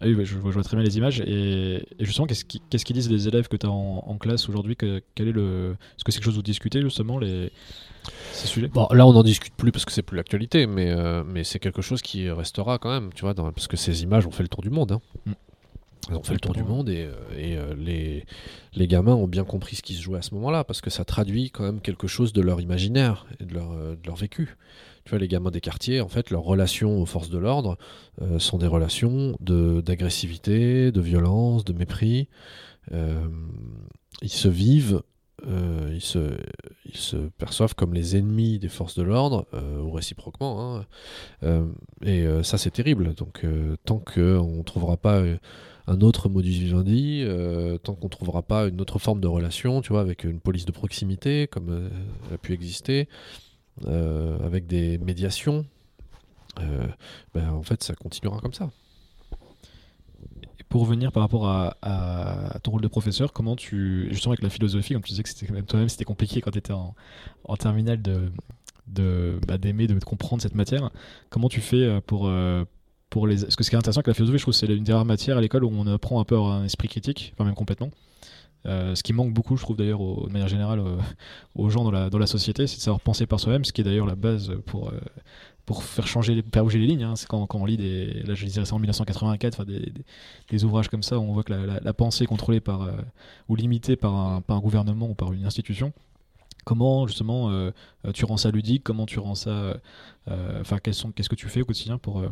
Ah oui, je, vois- je vois très bien les images. Et, et justement, qu'est-ce qui- qu'est-ce qu'ils disent les élèves que tu as en, en classe aujourd'hui que, quel est le... Est-ce que c'est quelque chose où discuter justement les... ces sujets Bon, là, on n'en discute plus parce que c'est plus l'actualité, mais, euh, mais c'est quelque chose qui restera quand même, tu vois, dans- parce que ces images ont fait le tour du monde. hein. Mm. Elles ont fait le tour du monde et, euh, et, euh, les, les gamins ont bien compris ce qui se jouait à ce moment-là parce que ça traduit quand même quelque chose de leur imaginaire et de leur, euh, de leur vécu. Tu vois, les gamins des quartiers, en fait, leurs relations aux forces de l'ordre euh, sont des relations de- d'agressivité, de, violence, de mépris. Euh, ils se vivent, euh, ils, se, perçoivent comme les ennemis des forces de l'ordre, euh, ou réciproquement. hein. Euh, et ça, c'est terrible. Donc, tant qu'on ne trouvera pas un autre modus vivendi, tant qu'on ne trouvera pas une autre forme de relation, tu vois, avec une police de proximité, comme elle a pu exister, avec des médiations, ben, en fait, ça continuera comme ça. Pour revenir par rapport à, ton rôle de professeur, comment tu... Justement avec la philosophie, comme tu disais que c'était toi-même c'était compliqué quand tu étais en, en terminale de bah, d'aimer, de comprendre cette matière. Comment tu fais euh, pour... euh, pour les... Parce que ce qui est intéressant avec la philosophie, je trouve que c'est une des rares matières à l'école où on apprend un peu un esprit critique, enfin même complètement. Euh, ce qui manque beaucoup, je trouve d'ailleurs, de manière générale, aux gens dans la, dans la société, c'est de savoir penser par soi-même, ce qui est d'ailleurs la base pour, pour faire changer, faire bouger les lignes. hein. C'est quand, on lit des, là je disais ça en 1984, enfin, des, ouvrages comme ça, où on voit que la, pensée est contrôlée par, euh, ou limitée par un, gouvernement ou par une institution. Comment justement euh, euh, tu rends ça ludique? Comment tu rends ça Enfin, qu'est-ce que tu fais au quotidien pour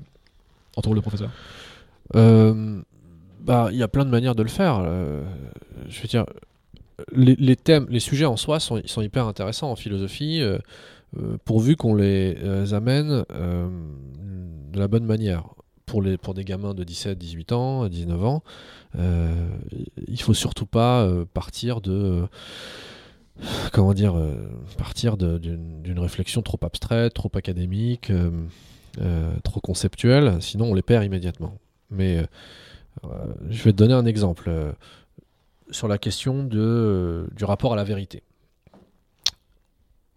en rôle de professeur? Bah, il y a plein de manières de le faire. je veux dire, les, thèmes, les sujets en soi sont, hyper intéressants en philosophie, pourvu qu'on les euh, amène euh, de la bonne manière. Pour, des gamins de 17, 18 ans, 19 ans, euh, il faut surtout pas euh, partir de comment dire euh, partir d'une réflexion trop abstraite, trop académique, euh, euh, trop conceptuelle, sinon on les perd immédiatement. Mais euh, je vais te donner un exemple euh, sur la question euh, du rapport à la vérité.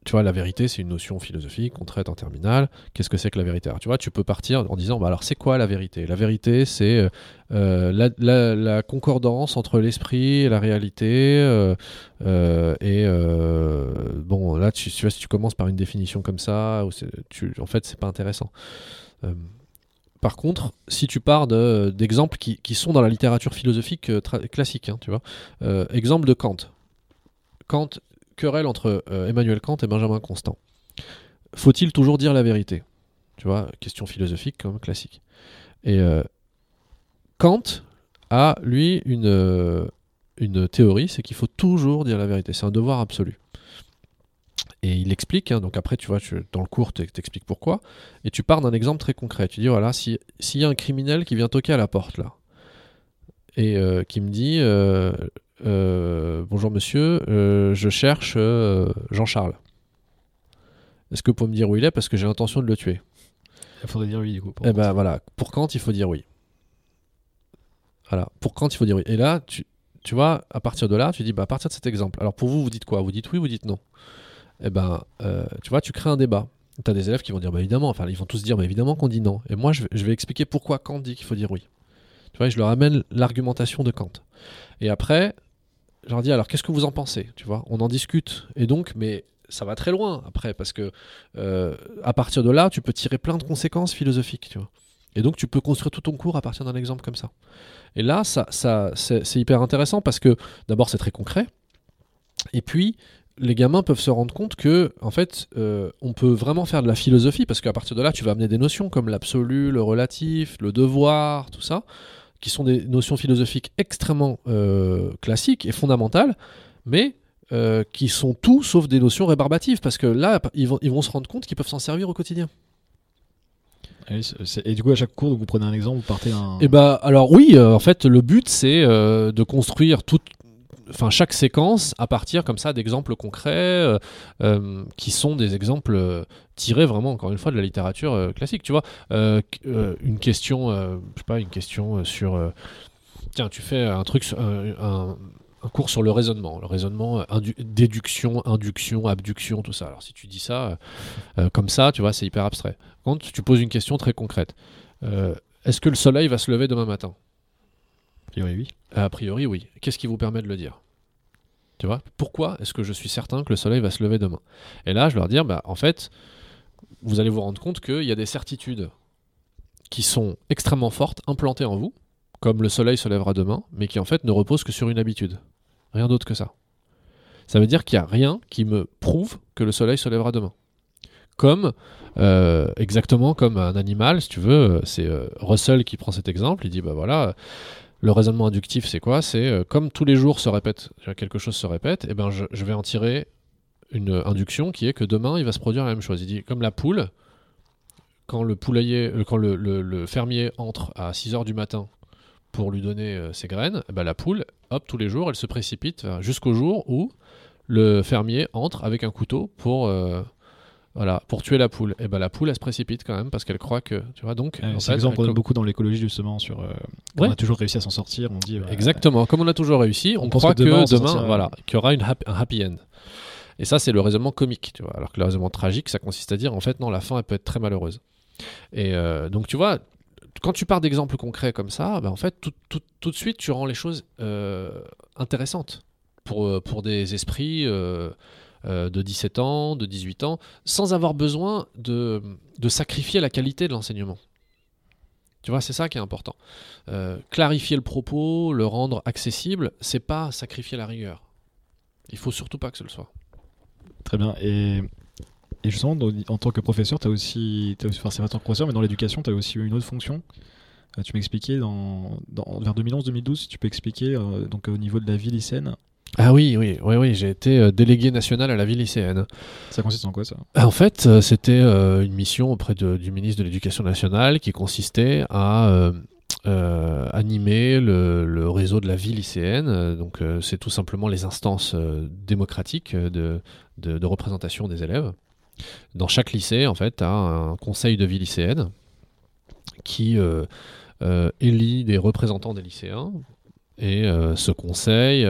Tu vois, la vérité, c'est une notion philosophique qu'on traite en terminale. Qu'est-ce que c'est que la vérité? Tu vois, tu peux partir en disant, bah, alors, c'est quoi la vérité? La vérité, c'est euh, euh, la, concordance entre l'esprit et la réalité. euh, et bon, là, tu, vois, si tu commences par une définition comme ça, tu, en fait, c'est pas intéressant. Par contre, si tu pars de- d'exemples qui, sont dans la littérature philosophique classique, hein, tu vois, exemple de Kant. Kant, querelle entre euh, Emmanuel Kant et Benjamin Constant. Faut-il toujours dire la vérité? Tu vois, question philosophique même classique. Et euh, Kant a, lui, une, euh, une théorie, c'est qu'il faut toujours dire la vérité. C'est un devoir absolu. Et il explique, hein, donc après, tu vois, dans le cours, tu expliques pourquoi. Et tu pars d'un exemple très concret. Tu dis, voilà, si- s'il y a un criminel qui vient toquer à la porte, là, et qui me dit, bonjour monsieur, euh, je cherche euh, Jean-Charles. Est-ce que vous pouvez me dire où il est? Parce que j'ai l'intention de le tuer. Il faudrait dire oui du coup. pour- Eh ben voilà, pour Kant, il faut dire oui? Voilà, pour Kant, il faut dire oui? Et là, tu, tu vois, à partir de là, tu dis, bah, à partir de cet exemple, alors pour vous, vous dites quoi? Vous dites oui, vous dites non. Eh ben, euh, tu vois, tu crées un débat. tu as des élèves qui vont dire bah évidemment, enfin ils vont tous dire bah évidemment qu'on dit non. Et moi je vais, je vais expliquer pourquoi Kant dit qu'il faut dire oui. Tu vois, je leur amène l'argumentation de Kant. Et après, je leur dis alors qu'est-ce que vous en pensez Tu vois, on en discute. Et donc, mais ça va très loin après parce que euh, à partir de là, tu peux tirer plein de conséquences philosophiques. Tu vois. Et donc tu peux construire tout ton cours à partir d'un exemple comme ça. Et là, ça, ça c'est hyper intéressant parce que d'abord c'est très concret. Et puis les gamins peuvent se rendre compte que, en fait, euh, on peut vraiment faire de la philosophie parce qu'à partir de là, tu vas amener des notions comme l'absolu, le relatif, le devoir, tout ça, qui sont des notions philosophiques extrêmement euh, classiques et fondamentales, mais euh, qui sont tout sauf des notions rébarbatives parce que là, ils vont, ils vont se rendre compte qu'ils peuvent s'en servir au quotidien. Et du coup, à chaque cours, vous prenez un exemple, vous partez un. Eh bah, alors oui, en fait, le but, c'est de construire toute enfin chaque séquence à partir comme ça d'exemples concrets euh, euh, qui sont des exemples euh, tirés vraiment encore une fois de la littérature classique tu vois. Une question je sais pas une question sur tiens tu fais un truc un, cours sur le raisonnement. Le raisonnement déduction induction abduction tout ça. Alors si tu dis ça comme ça tu vois c'est hyper abstrait. Quand tu poses une question très concrète. Est-ce que le soleil va se lever demain matin? A priori, oui. A priori, oui. Qu'est-ce qui vous permet de le dire? Tu vois? Pourquoi est-ce que je suis certain que le soleil va se lever demain? Et là, je leur dire, bah, en fait, vous allez vous rendre compte qu'il y a des certitudes qui sont extrêmement fortes, implantées en vous, comme le soleil se lèvera demain, mais qui en fait ne reposent que sur une habitude. Rien d'autre que ça. Ça veut dire qu'il n'y a rien qui me prouve que le soleil se lèvera demain. Comme, euh, exactement comme un animal, si tu veux, c'est euh, Russell qui prend cet exemple, il dit, bah voilà, le raisonnement inductif, c'est quoi? C'est euh, comme tous les jours se répète, quelque chose se répète, eh ben je, vais en tirer une induction qui est que demain il va se produire la même chose. Il dit comme la poule, quand le poulailler, euh, quand le, fermier entre à 6 heures du matin pour lui donner euh, ses graines, eh ben la poule, hop, tous les jours, elle se précipite jusqu'au jour où le fermier entre avec un couteau pour voilà, pour tuer la poule. Et ben la poule, elle se précipite quand même parce qu'elle croit que, tu vois, donc. c'est exemple donne beaucoup dans l'écologie justement sur. Euh, on a toujours réussi à s'en sortir. On dit. Exactement. Comme on a toujours réussi, on, croit que demain, voilà, qu'il y aura une un happy end. Et ça, c'est le raisonnement comique, tu vois. Alors que le raisonnement tragique, ça consiste à dire, en fait, non, la fin, elle peut être très malheureuse. Et euh, donc, tu vois, quand tu pars d'exemples concrets comme ça, ben, en fait, tout, tout, tout, de suite, tu rends les choses euh, intéressantes pour, pour des esprits euh, de 17 ans, de 18 ans, sans avoir besoin de, sacrifier la qualité de l'enseignement. Tu vois, c'est ça qui est important. Euh, clarifier le propos, le rendre accessible, c'est pas sacrifier la rigueur. Il faut surtout pas que ce le soit. Très bien. Et, justement, en tant que professeur, tu as aussi, as aussi enfin, en tant que professeur, mais dans l'éducation, tu as aussi une autre fonction. Euh, tu m'expliquais dans, dans, vers 2011-2012, si tu peux expliquer, donc au niveau de la vie lycéenne, ah oui, oui, oui, oui, j'ai été euh, délégué national à la vie lycéenne. Ça consiste en quoi ça? En fait, euh, c'était euh, une mission auprès du ministre de l'Éducation nationale qui consistait à animer le, réseau de la vie lycéenne. Donc, c'est tout simplement les instances démocratiques de, de, représentation des élèves. Dans chaque lycée, en fait, tu as un conseil de vie lycéenne qui élit des représentants des lycéens. Et ce conseil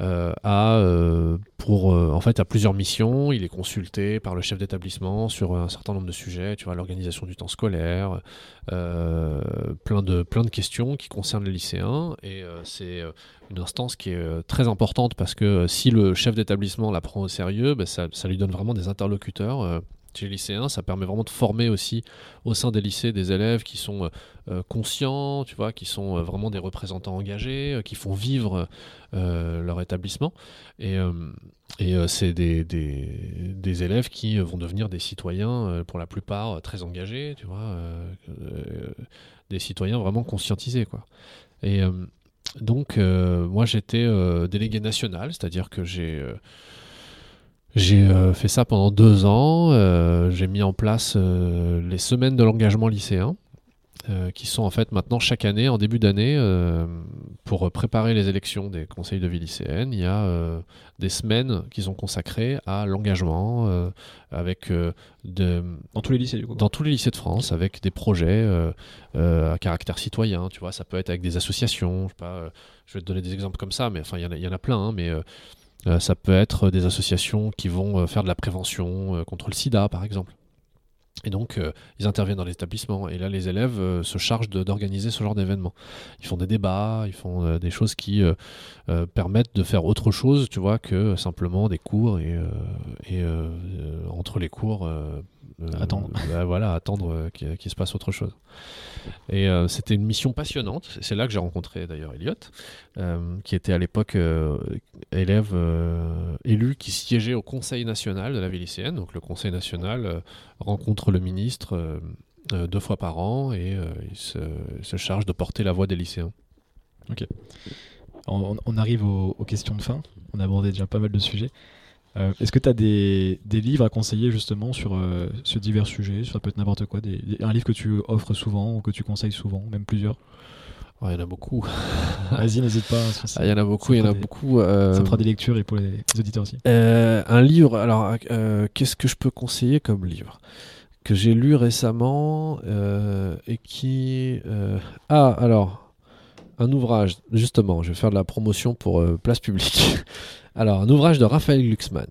euh, a euh, euh, en fait plusieurs missions. Il est consulté par le chef d'établissement sur un certain nombre de sujets, tu vois, l'organisation du temps scolaire, plein de questions qui concernent les lycéens. Et c'est une instance qui est très importante parce que si le chef d'établissement la prend au sérieux, ben, ça, lui donne vraiment des interlocuteurs chez les lycéens, ça permet vraiment de former aussi au sein des lycées des élèves qui sont euh, euh, conscients, tu vois, qui sont euh, vraiment des représentants engagés, qui font vivre leur établissement. Et, c'est des, des, des, élèves qui vont devenir des citoyens, pour la plupart, très engagés, tu vois, des citoyens vraiment conscientisés, quoi. Et donc, moi, j'étais délégué national, c'est-à-dire que j'ai j'ai euh, fait ça pendant deux ans. Euh, j'ai mis en place euh, les semaines de l'engagement lycéen, qui sont en fait maintenant chaque année, en début d'année, pour préparer les élections des conseils de vie lycéenne. Il y a des semaines qui sont consacrées à l'engagement, avec de, dans tous les lycées du coup. Dans tous les lycées de France, avec des projets à caractère citoyen. Tu vois, ça peut être avec des associations. Je, sais pas, je vais te donner des exemples comme ça, mais enfin il y, y, en a plein. Hein, mais ça peut être des associations qui vont euh, faire de la prévention euh, contre le sida, par exemple. Et donc, euh, ils interviennent dans l'établissement. Et là, les élèves euh, se chargent d'organiser ce genre d'événement. Ils font des débats, ils font euh, des choses qui euh, euh, permettent de faire autre chose, tu vois, que simplement des cours et, euh, euh, euh, entre les cours, euh, euh, Attendre. bah, voilà, attendre euh, qu'il se passe autre chose. Et euh, c'était une mission passionnante. C'est là que j'ai rencontré d'ailleurs Elliot, euh, qui était à l'époque euh, élève euh, élu qui siégeait au Conseil national de la vie lycéenne. Donc le Conseil national euh, rencontre le ministre euh, euh, deux fois par an et euh, il se, il se charge de porter la voix des lycéens. On, on arrive aux, aux questions de fin. On a abordé déjà pas mal de sujets. Euh, Est-ce que tu as des, des livres à conseiller justement sur, euh, sur divers sujets Ça peut être n'importe quoi. Des, des- un livre que tu offres souvent ou que tu conseilles souvent, même plusieurs? Oh, il y en a beaucoup. <laughs> Vas-y, n'hésite pas. Ah, il y en a beaucoup, il y en a des- beaucoup. euh, Ça fera des lectures et pour les, les auditeurs aussi. Euh, un livre, alors qu'est-ce que je peux conseiller comme livre? Que j'ai lu récemment et qui ah alors un ouvrage justement, je vais faire de la promotion pour euh, Place Publique. <laughs> alors un ouvrage de Raphaël Glucksmann,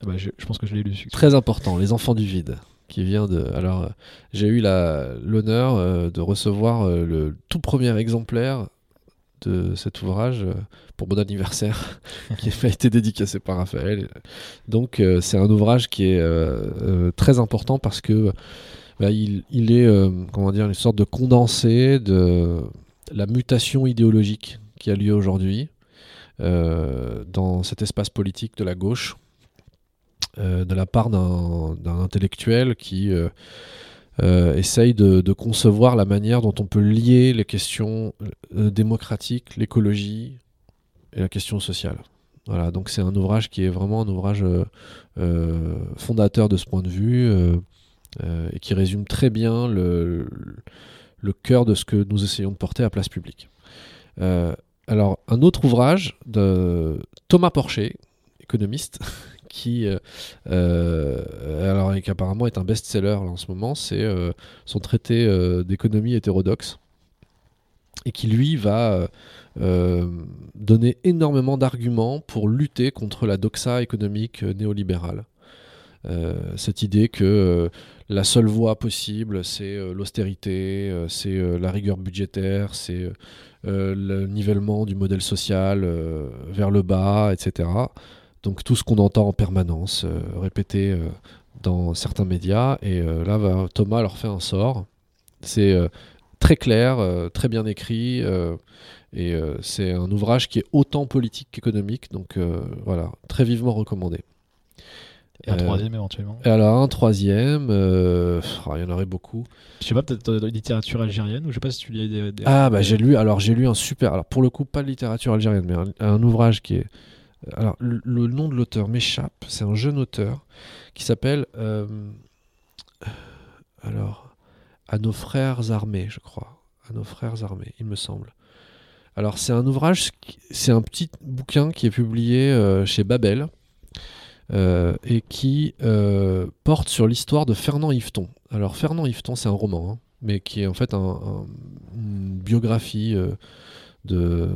Ah bah, je, je pense que je l'ai lu. très important, Les Enfants du vide, qui vient de. Alors euh, j'ai eu l'honneur euh, de recevoir euh, le tout premier exemplaire de cet ouvrage pour mon anniversaire, <laughs> qui a été dédicacé par Raphaël. Donc c'est un ouvrage qui est très important parce que bah, il, il est comment dire une sorte de condensé de la mutation idéologique qui a lieu aujourd'hui dans cet espace politique de la gauche euh, de la part d'un intellectuel qui euh, euh, essaye de, concevoir la manière dont on peut lier les questions euh, démocratiques, l'écologie et la question sociale. Voilà, donc c'est un ouvrage qui est vraiment un ouvrage euh, euh, fondateur de ce point de vue euh, euh, et qui résume très bien le, cœur de ce que nous essayons de porter à place publique. Euh, alors, un autre ouvrage de Thomas Porcher, économiste, <laughs> qui, euh, euh, qui apparemment est un best-seller en ce moment, c'est euh, son traité d'économie hétérodoxe, et qui lui va donner énormément d'arguments pour lutter contre la doxa économique néolibérale. Cette idée que la seule voie possible, c'est euh, l'austérité, euh, c'est euh, la rigueur budgétaire, c'est le nivellement du modèle social vers le bas, etc. Donc tout ce qu'on entend en permanence, répété dans certains médias. Et là, Thomas leur fait un sort. C'est très clair, très bien écrit. et c'est un ouvrage qui est autant politique qu'économique. Donc voilà, très vivement recommandé. Et un Euh, troisième éventuellement. Et alors un troisième, euh, ah, il y en aurait beaucoup. Je sais pas, peut-être la littérature algérienne ou je sais pas si tu lis des. des- Ah bah j'ai lu alors j'ai lu un super alors pour le coup pas de littérature algérienne mais un, un ouvrage qui est alors le, le nom de l'auteur m'échappe c'est un jeune auteur qui s'appelle euh, alors à nos frères armés je crois à nos frères armés il me semble alors c'est un ouvrage c'est un petit bouquin qui est publié euh, chez Babel euh, et qui euh, porte sur l'histoire de Fernand Yveton alors Fernand Yveton c'est un roman hein, mais qui est en fait un- un- une biographie euh, de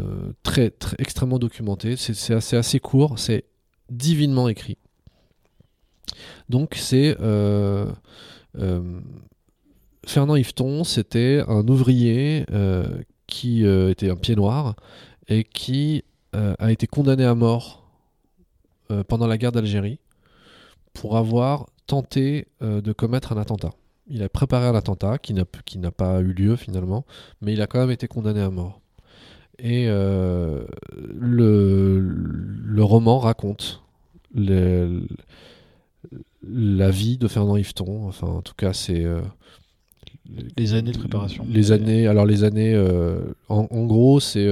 très, très extrêmement documentée. C'est assez, court, c'est divinement écrit. Donc c'est euh, euh, Fernand Yveton, c'était un ouvrier euh, qui euh, était un pied noir et qui euh, a été condamné à mort euh, pendant la guerre d'Algérie pour avoir tenté euh, de commettre un attentat. Il a préparé un attentat qui n'a qui n'a pas eu lieu finalement, mais il a quand même été condamné à mort. Et euh, le, le roman raconte la vie de Fernand Yveton. Enfin, en tout cas, c'est Les années de préparation. les années. Alors les années. en, en gros, c'est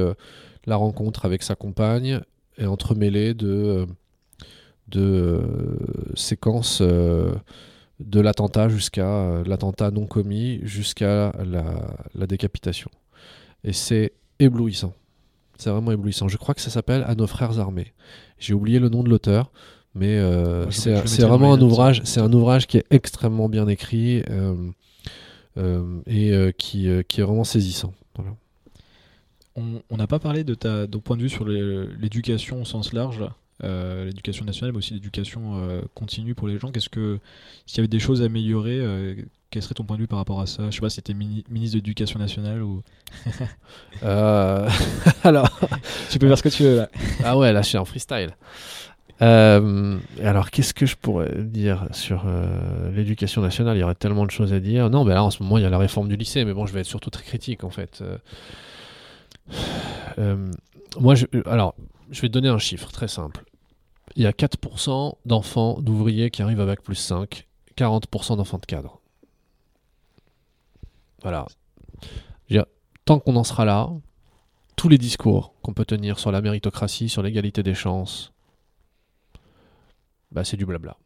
la rencontre avec sa compagne et entremêlée de de euh, séquences euh, de l'attentat jusqu'à euh, l'attentat non commis jusqu'à la, la décapitation. Et c'est éblouissant. C'est vraiment éblouissant. Je crois que ça s'appelle À nos frères armés. J'ai oublié le nom de l'auteur, mais euh, c'est vraiment un ouvrage. C'est un ouvrage qui est extrêmement bien écrit euh, euh, et qui, qui est vraiment saisissant. Voilà. On n'a pas parlé de ta, ton point de vue sur l'éducation au sens large. L'éducation nationale, mais aussi l'éducation continue pour les gens. Qu'est-ce que, s'il y avait des choses à améliorer, quel serait ton point de vue par rapport à ça? Je sais pas si tu ministre de l'Éducation nationale ou. <laughs> <laughs> alors. tu peux faire ce que tu veux là. <laughs> ah ouais, là je suis en freestyle. Euh, alors, qu'est-ce que je pourrais dire sur euh, l'éducation nationale? Il y aurait tellement de choses à dire. Non, mais là, en ce moment, il y a la réforme du lycée, mais bon, je vais être surtout très critique, en fait. Euh, moi, je, alors, je vais te donner un chiffre très simple. Il y a 4% d'enfants d'ouvriers qui arrivent avec plus 5, 40% d'enfants de cadre. Voilà. tant qu'on en sera là, tous les discours qu'on peut tenir sur la méritocratie, sur l'égalité des chances, bah, c'est du blabla.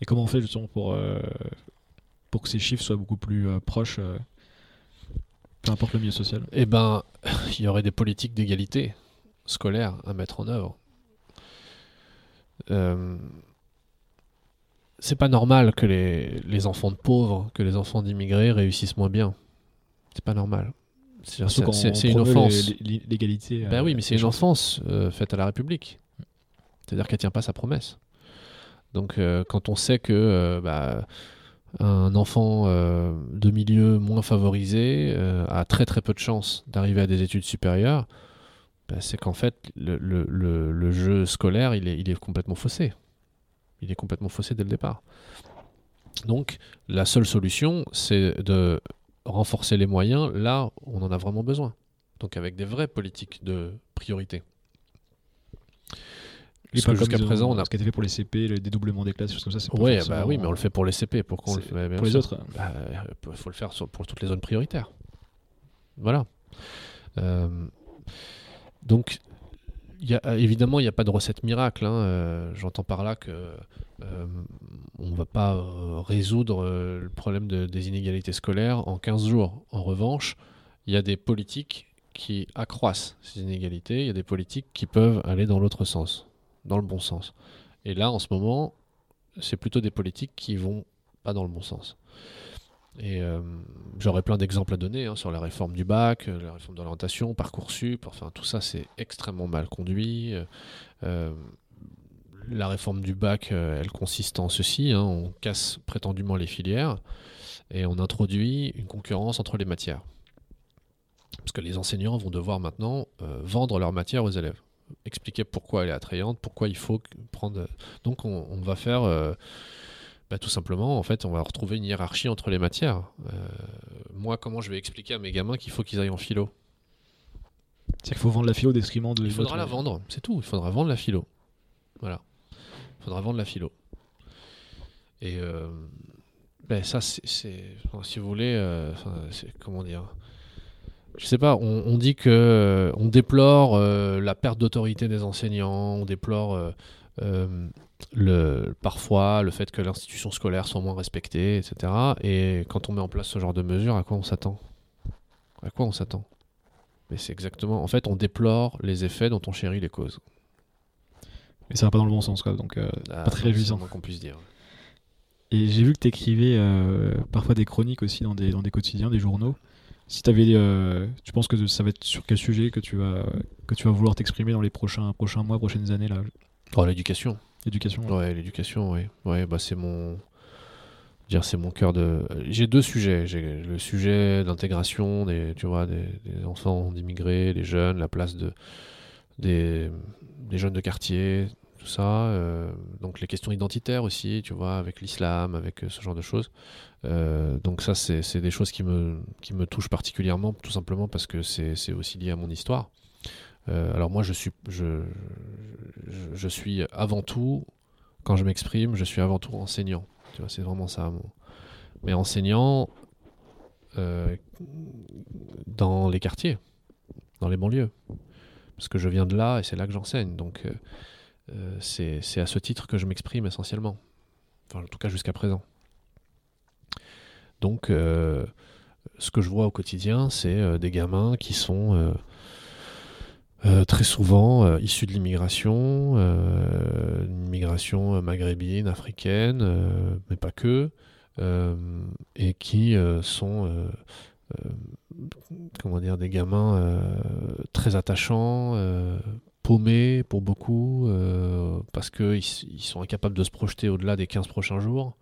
Et comment on fait justement pour, euh, pour que ces chiffres soient beaucoup plus euh, proches, euh, peu importe le milieu social? Eh ben, <laughs> il y aurait des politiques d'égalité scolaire à mettre en œuvre. C'est pas normal que les, les, enfants de pauvres, que les enfants d'immigrés réussissent moins bien. C'est pas normal. C'est une offense. L'égalité. Ben oui, mais c'est une offense faite à la République. C'est-à-dire qu'elle tient pas sa promesse. Donc euh, quand on sait que euh, bah, un enfant euh, de milieu moins favorisé a très très peu de chances d'arriver à des études supérieures, bah, c'est qu'en fait le, jeu scolaire il est, il est complètement faussé. Il est complètement faussé dès le départ. Donc la seule solution c'est de renforcer les moyens là où on en a vraiment besoin. Donc avec des vraies politiques de priorité. Parce jusqu'à présent, on a. Ce qui a été fait pour les CP, le dédoublement des classes, comme ça, c'est ouais, bah oui, mais on le fait pour les CP. Pourquoi on le fait Pour les autres Il bah, faut le faire pour toutes les zones prioritaires. Voilà. Euh, donc, y a, évidemment, il n'y a pas de recette miracle. Hein. Euh, j'entends par là que euh, on ne va pas résoudre le problème de, des inégalités scolaires en 15 jours. En revanche, il y a des politiques qui accroissent ces inégalités, il y a des politiques qui peuvent aller dans l'autre sens dans le bon sens. Et là, en ce moment, c'est plutôt des politiques qui vont pas dans le bon sens. Et euh, j'aurais plein d'exemples à donner hein, sur la réforme du bac, euh, la réforme de l'orientation, Parcoursup, enfin tout ça c'est extrêmement mal conduit. Euh, la réforme du bac, elle consiste en ceci, hein, on casse prétendument les filières et on introduit une concurrence entre les matières. Parce que les enseignants vont devoir maintenant vendre leur matière aux élèves expliquer pourquoi elle est attrayante, pourquoi il faut prendre. Donc on, va faire bah, tout simplement, en fait, on va retrouver une hiérarchie entre les matières. Euh, moi, comment je vais expliquer à mes gamins qu'il faut qu'ils aillent en philo? C'est qu'il faut vendre la philo au détriment de. Il faudra la vendre, c'est tout. Il faudra vendre la philo. Voilà. Il faudra vendre la philo. Et euh, ben ça, c'est, si vous voulez, comment dire? Je sais pas, on, dit que euh, on déplore euh, la perte d'autorité des enseignants, on déplore euh, le, parfois le fait que l'institution scolaire soit moins respectée, etc. Et quand on met en place ce genre de mesures, à quoi on s'attend? À quoi on s'attend? Mais c'est exactement. En fait, on déplore les effets dont on chérit les causes. Mais ça va pas dans le bon sens, quoi. Donc, ah, pas très réjouissant. qu'on puisse dire. Et j'ai vu que tu écrivais parfois des chroniques aussi dans des, dans des quotidiens, des journaux. Si tu avais, euh, tu penses que ça va être sur quel sujet que tu vas, que tu vas vouloir t'exprimer dans les prochains, prochains mois, prochaines années là? Oh, l'éducation. L'éducation. Ouais, l'éducation, ouais. Ouais, bah c'est mon, dire c'est mon cœur de. J'ai deux sujets. J'ai le sujet d'intégration des, tu vois, des, enfants d'immigrés, des jeunes, la place de des, des jeunes de quartier, tout ça. Euh, donc les questions identitaires aussi, tu vois, avec l'islam, avec euh, ce genre de choses. Euh, donc ça, c'est des choses qui me, qui me touchent particulièrement, tout simplement parce que c'est aussi lié à mon histoire. Alors moi, je suis, je, suis avant tout, quand je m'exprime, je suis avant tout enseignant. Tu vois, c'est vraiment ça. Mais enseignant dans les quartiers, dans les banlieues. Parce que je viens de là et c'est là que j'enseigne. Donc euh, c'est à ce titre que je m'exprime essentiellement. Enfin, en tout cas jusqu'à présent. Donc, euh, ce que je vois au quotidien, c'est euh, des gamins qui sont très souvent issus de l'immigration, une immigration maghrébine, africaine, mais pas que, et qui sont comment dire des gamins très attachants paumés pour beaucoup, parce qu'ils ils sont incapables de se projeter au-delà des 15 prochains jours,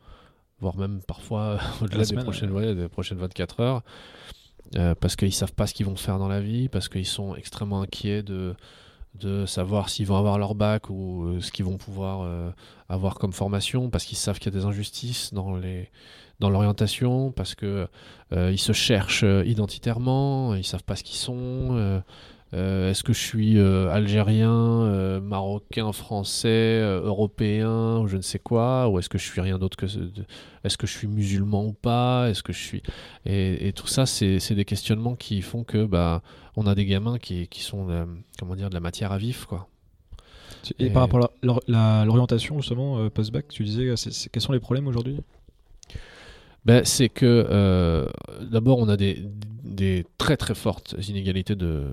voire même parfois <laughs> au-delà des, prochaines, des prochaines 24 heures. Parce qu'ils savent pas ce qu'ils vont faire dans la vie, parce qu'ils sont extrêmement inquiets de, de savoir s'ils vont avoir leur bac ou euh, ce qu'ils vont pouvoir euh, avoir comme formation, parce qu'ils savent qu'il y a des injustices dans les dans l'orientation, parce que euh, ils se cherchent identitairement, ils savent pas ce qu'ils sont. Est-ce que je suis algérien, marocain, français, européen, ou je ne sais quoi, ou est-ce que je suis rien d'autre que est-ce que je suis musulman ou pas, est-ce que je suis et, et tout ça, c'est des questionnements qui font que bah on a des gamins qui, sont euh, comment dire de la matière à vif quoi. Et, par rapport à l'orientation justement euh, post-bac, tu disais quels sont les problèmes aujourd'hui? Ben, c'est que euh, d'abord on a des, très très fortes inégalités de,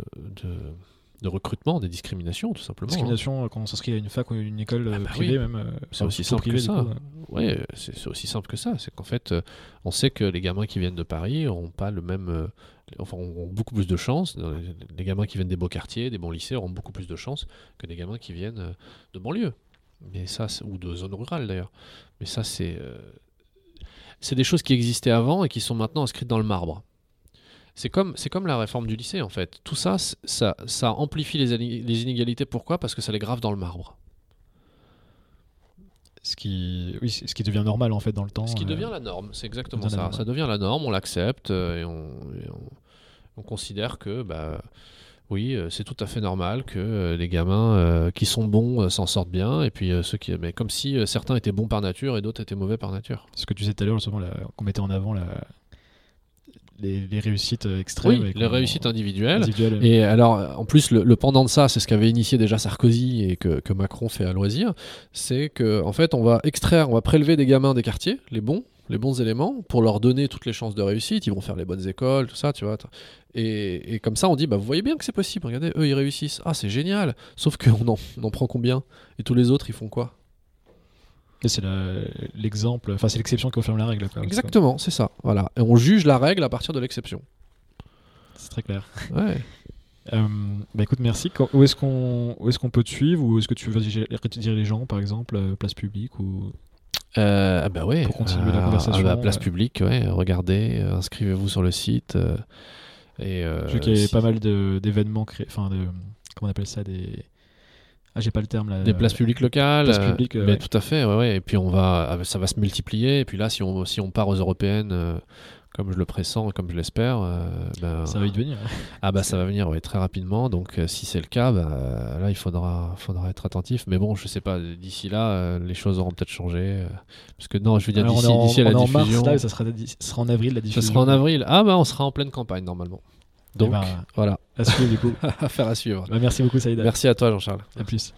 de, recrutement, des discriminations tout simplement. Discrimination quand on s'inscrit à une fac ou une école ah bah privée même. c'est aussi simple que ça. Oui, c'est aussi simple que ça. C'est qu'en fait, on sait que les gamins qui viennent de Paris n'ont pas le même enfin, ont beaucoup plus de chances. Les gamins qui viennent des beaux quartiers, des bons lycées, auront beaucoup plus de chances que des gamins qui viennent euh, de banlieue. Mais ça, ou de zones rurales d'ailleurs. Mais ça, c'est euh, c'est des choses qui existaient avant et qui sont maintenant inscrites dans le marbre. C'est comme, c'est comme la réforme du lycée en fait. Tout ça, ça, ça amplifie les, les inégalités. Pourquoi? Parce que ça les grave dans le marbre ce qui, oui, ce qui devient normal en fait dans le temps. Ce qui euh, devient la norme, c'est exactement ça. Ça devient la norme, on l'accepte euh, et, on, on, considère que bah, oui, euh, c'est tout à fait normal que les gamins qui sont bons s'en sortent bien et puis ceux qui, mais comme si certains étaient bons par nature et d'autres étaient mauvais par nature. Ce que tu disais tout à l'heure, justement, qu'on mettait en avant la, les, réussites euh, extrêmes. Oui, les réussites individuelles. Et alors, en plus, le, pendant de ça, c'est ce qu'avait initié déjà Sarkozy et que, que Macron fait à loisir, c'est que en fait, on va extraire, on va prélever des gamins des quartiers, les bons, les bons éléments, pour leur donner toutes les chances de réussite. Ils vont faire les bonnes écoles, tout ça, tu vois. Et, et comme ça, on dit, bah, vous voyez bien que c'est possible. Regardez, eux, ils réussissent. Ah, c'est génial. Sauf qu'on en, on en prend combien? Et tous les autres, ils font quoi? C'est l'exemple, enfin c'est l'exception qui confirme la règle. Exactement, c'est ça. Voilà. Et on juge la règle à partir de l'exception. C'est très clair. Ouais. Euh, bah écoute, merci. où est-ce qu'on est qu'on peut te suivre? Ou est-ce que tu veux dire les gens, par exemple, euh, place publique ou euh, ah bah ouais. Pour continuer la conversation. À la place publique, ouais. Regardez, inscrivez-vous sur le site. et, Je sais qu'il y a pas mal d'événements créés, enfin, comment on appelle ça, des ah, j'ai pas le terme là. Des places publiques locales. Euh, euh, mais tout à fait, ouais, ouais. Et puis on va, ah, ça va se multiplier. Et puis là, si on, si on part aux européennes, euh, comme je le pressens et comme je l'espère, ben, ça va y venir. Ah bah ça va venir ouais, très rapidement. Donc si c'est le cas, bah, là il faudra, faudra être attentif. Mais bon, je sais pas. D'ici là, les choses auront peut-être changé. parce que non, je veux dire d'ici la. En mars, ça, sera, sera, en avril la diffusion. Ça sera en avril. Ah bah on sera en pleine campagne normalement. Donc, eh ben, voilà. À suivre, du coup. <laughs> Affaire à suivre. Bah, merci beaucoup, Saïda. Merci à toi, Jean-Charles. À plus.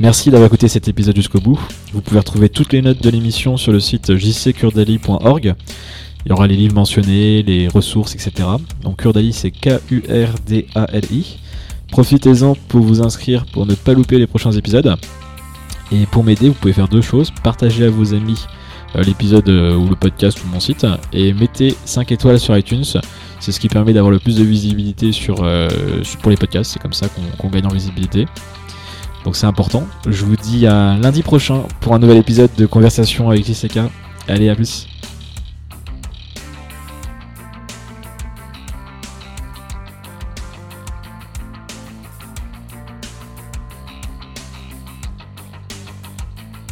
Merci d'avoir écouté cet épisode jusqu'au bout. Vous pouvez retrouver toutes les notes de l'émission sur le site jckurdali.org. Il y aura les livres mentionnés, les ressources, etc. Donc Kurdali, c'est K-U-R-D-A-L-I. Profitez-en pour vous inscrire pour ne pas louper les prochains épisodes. Et pour m'aider, vous pouvez faire deux choses. Partagez à vos amis euh, l'épisode euh, ou le podcast ou mon site et mettez 5 étoiles sur iTunes. C'est ce qui permet d'avoir le plus de visibilité euh, pour les podcasts. C'est comme ça qu'on gagne en visibilité. Donc c'est important. Je vous dis à lundi prochain pour un nouvel épisode de Conversation avec JCK. Allez, à plus.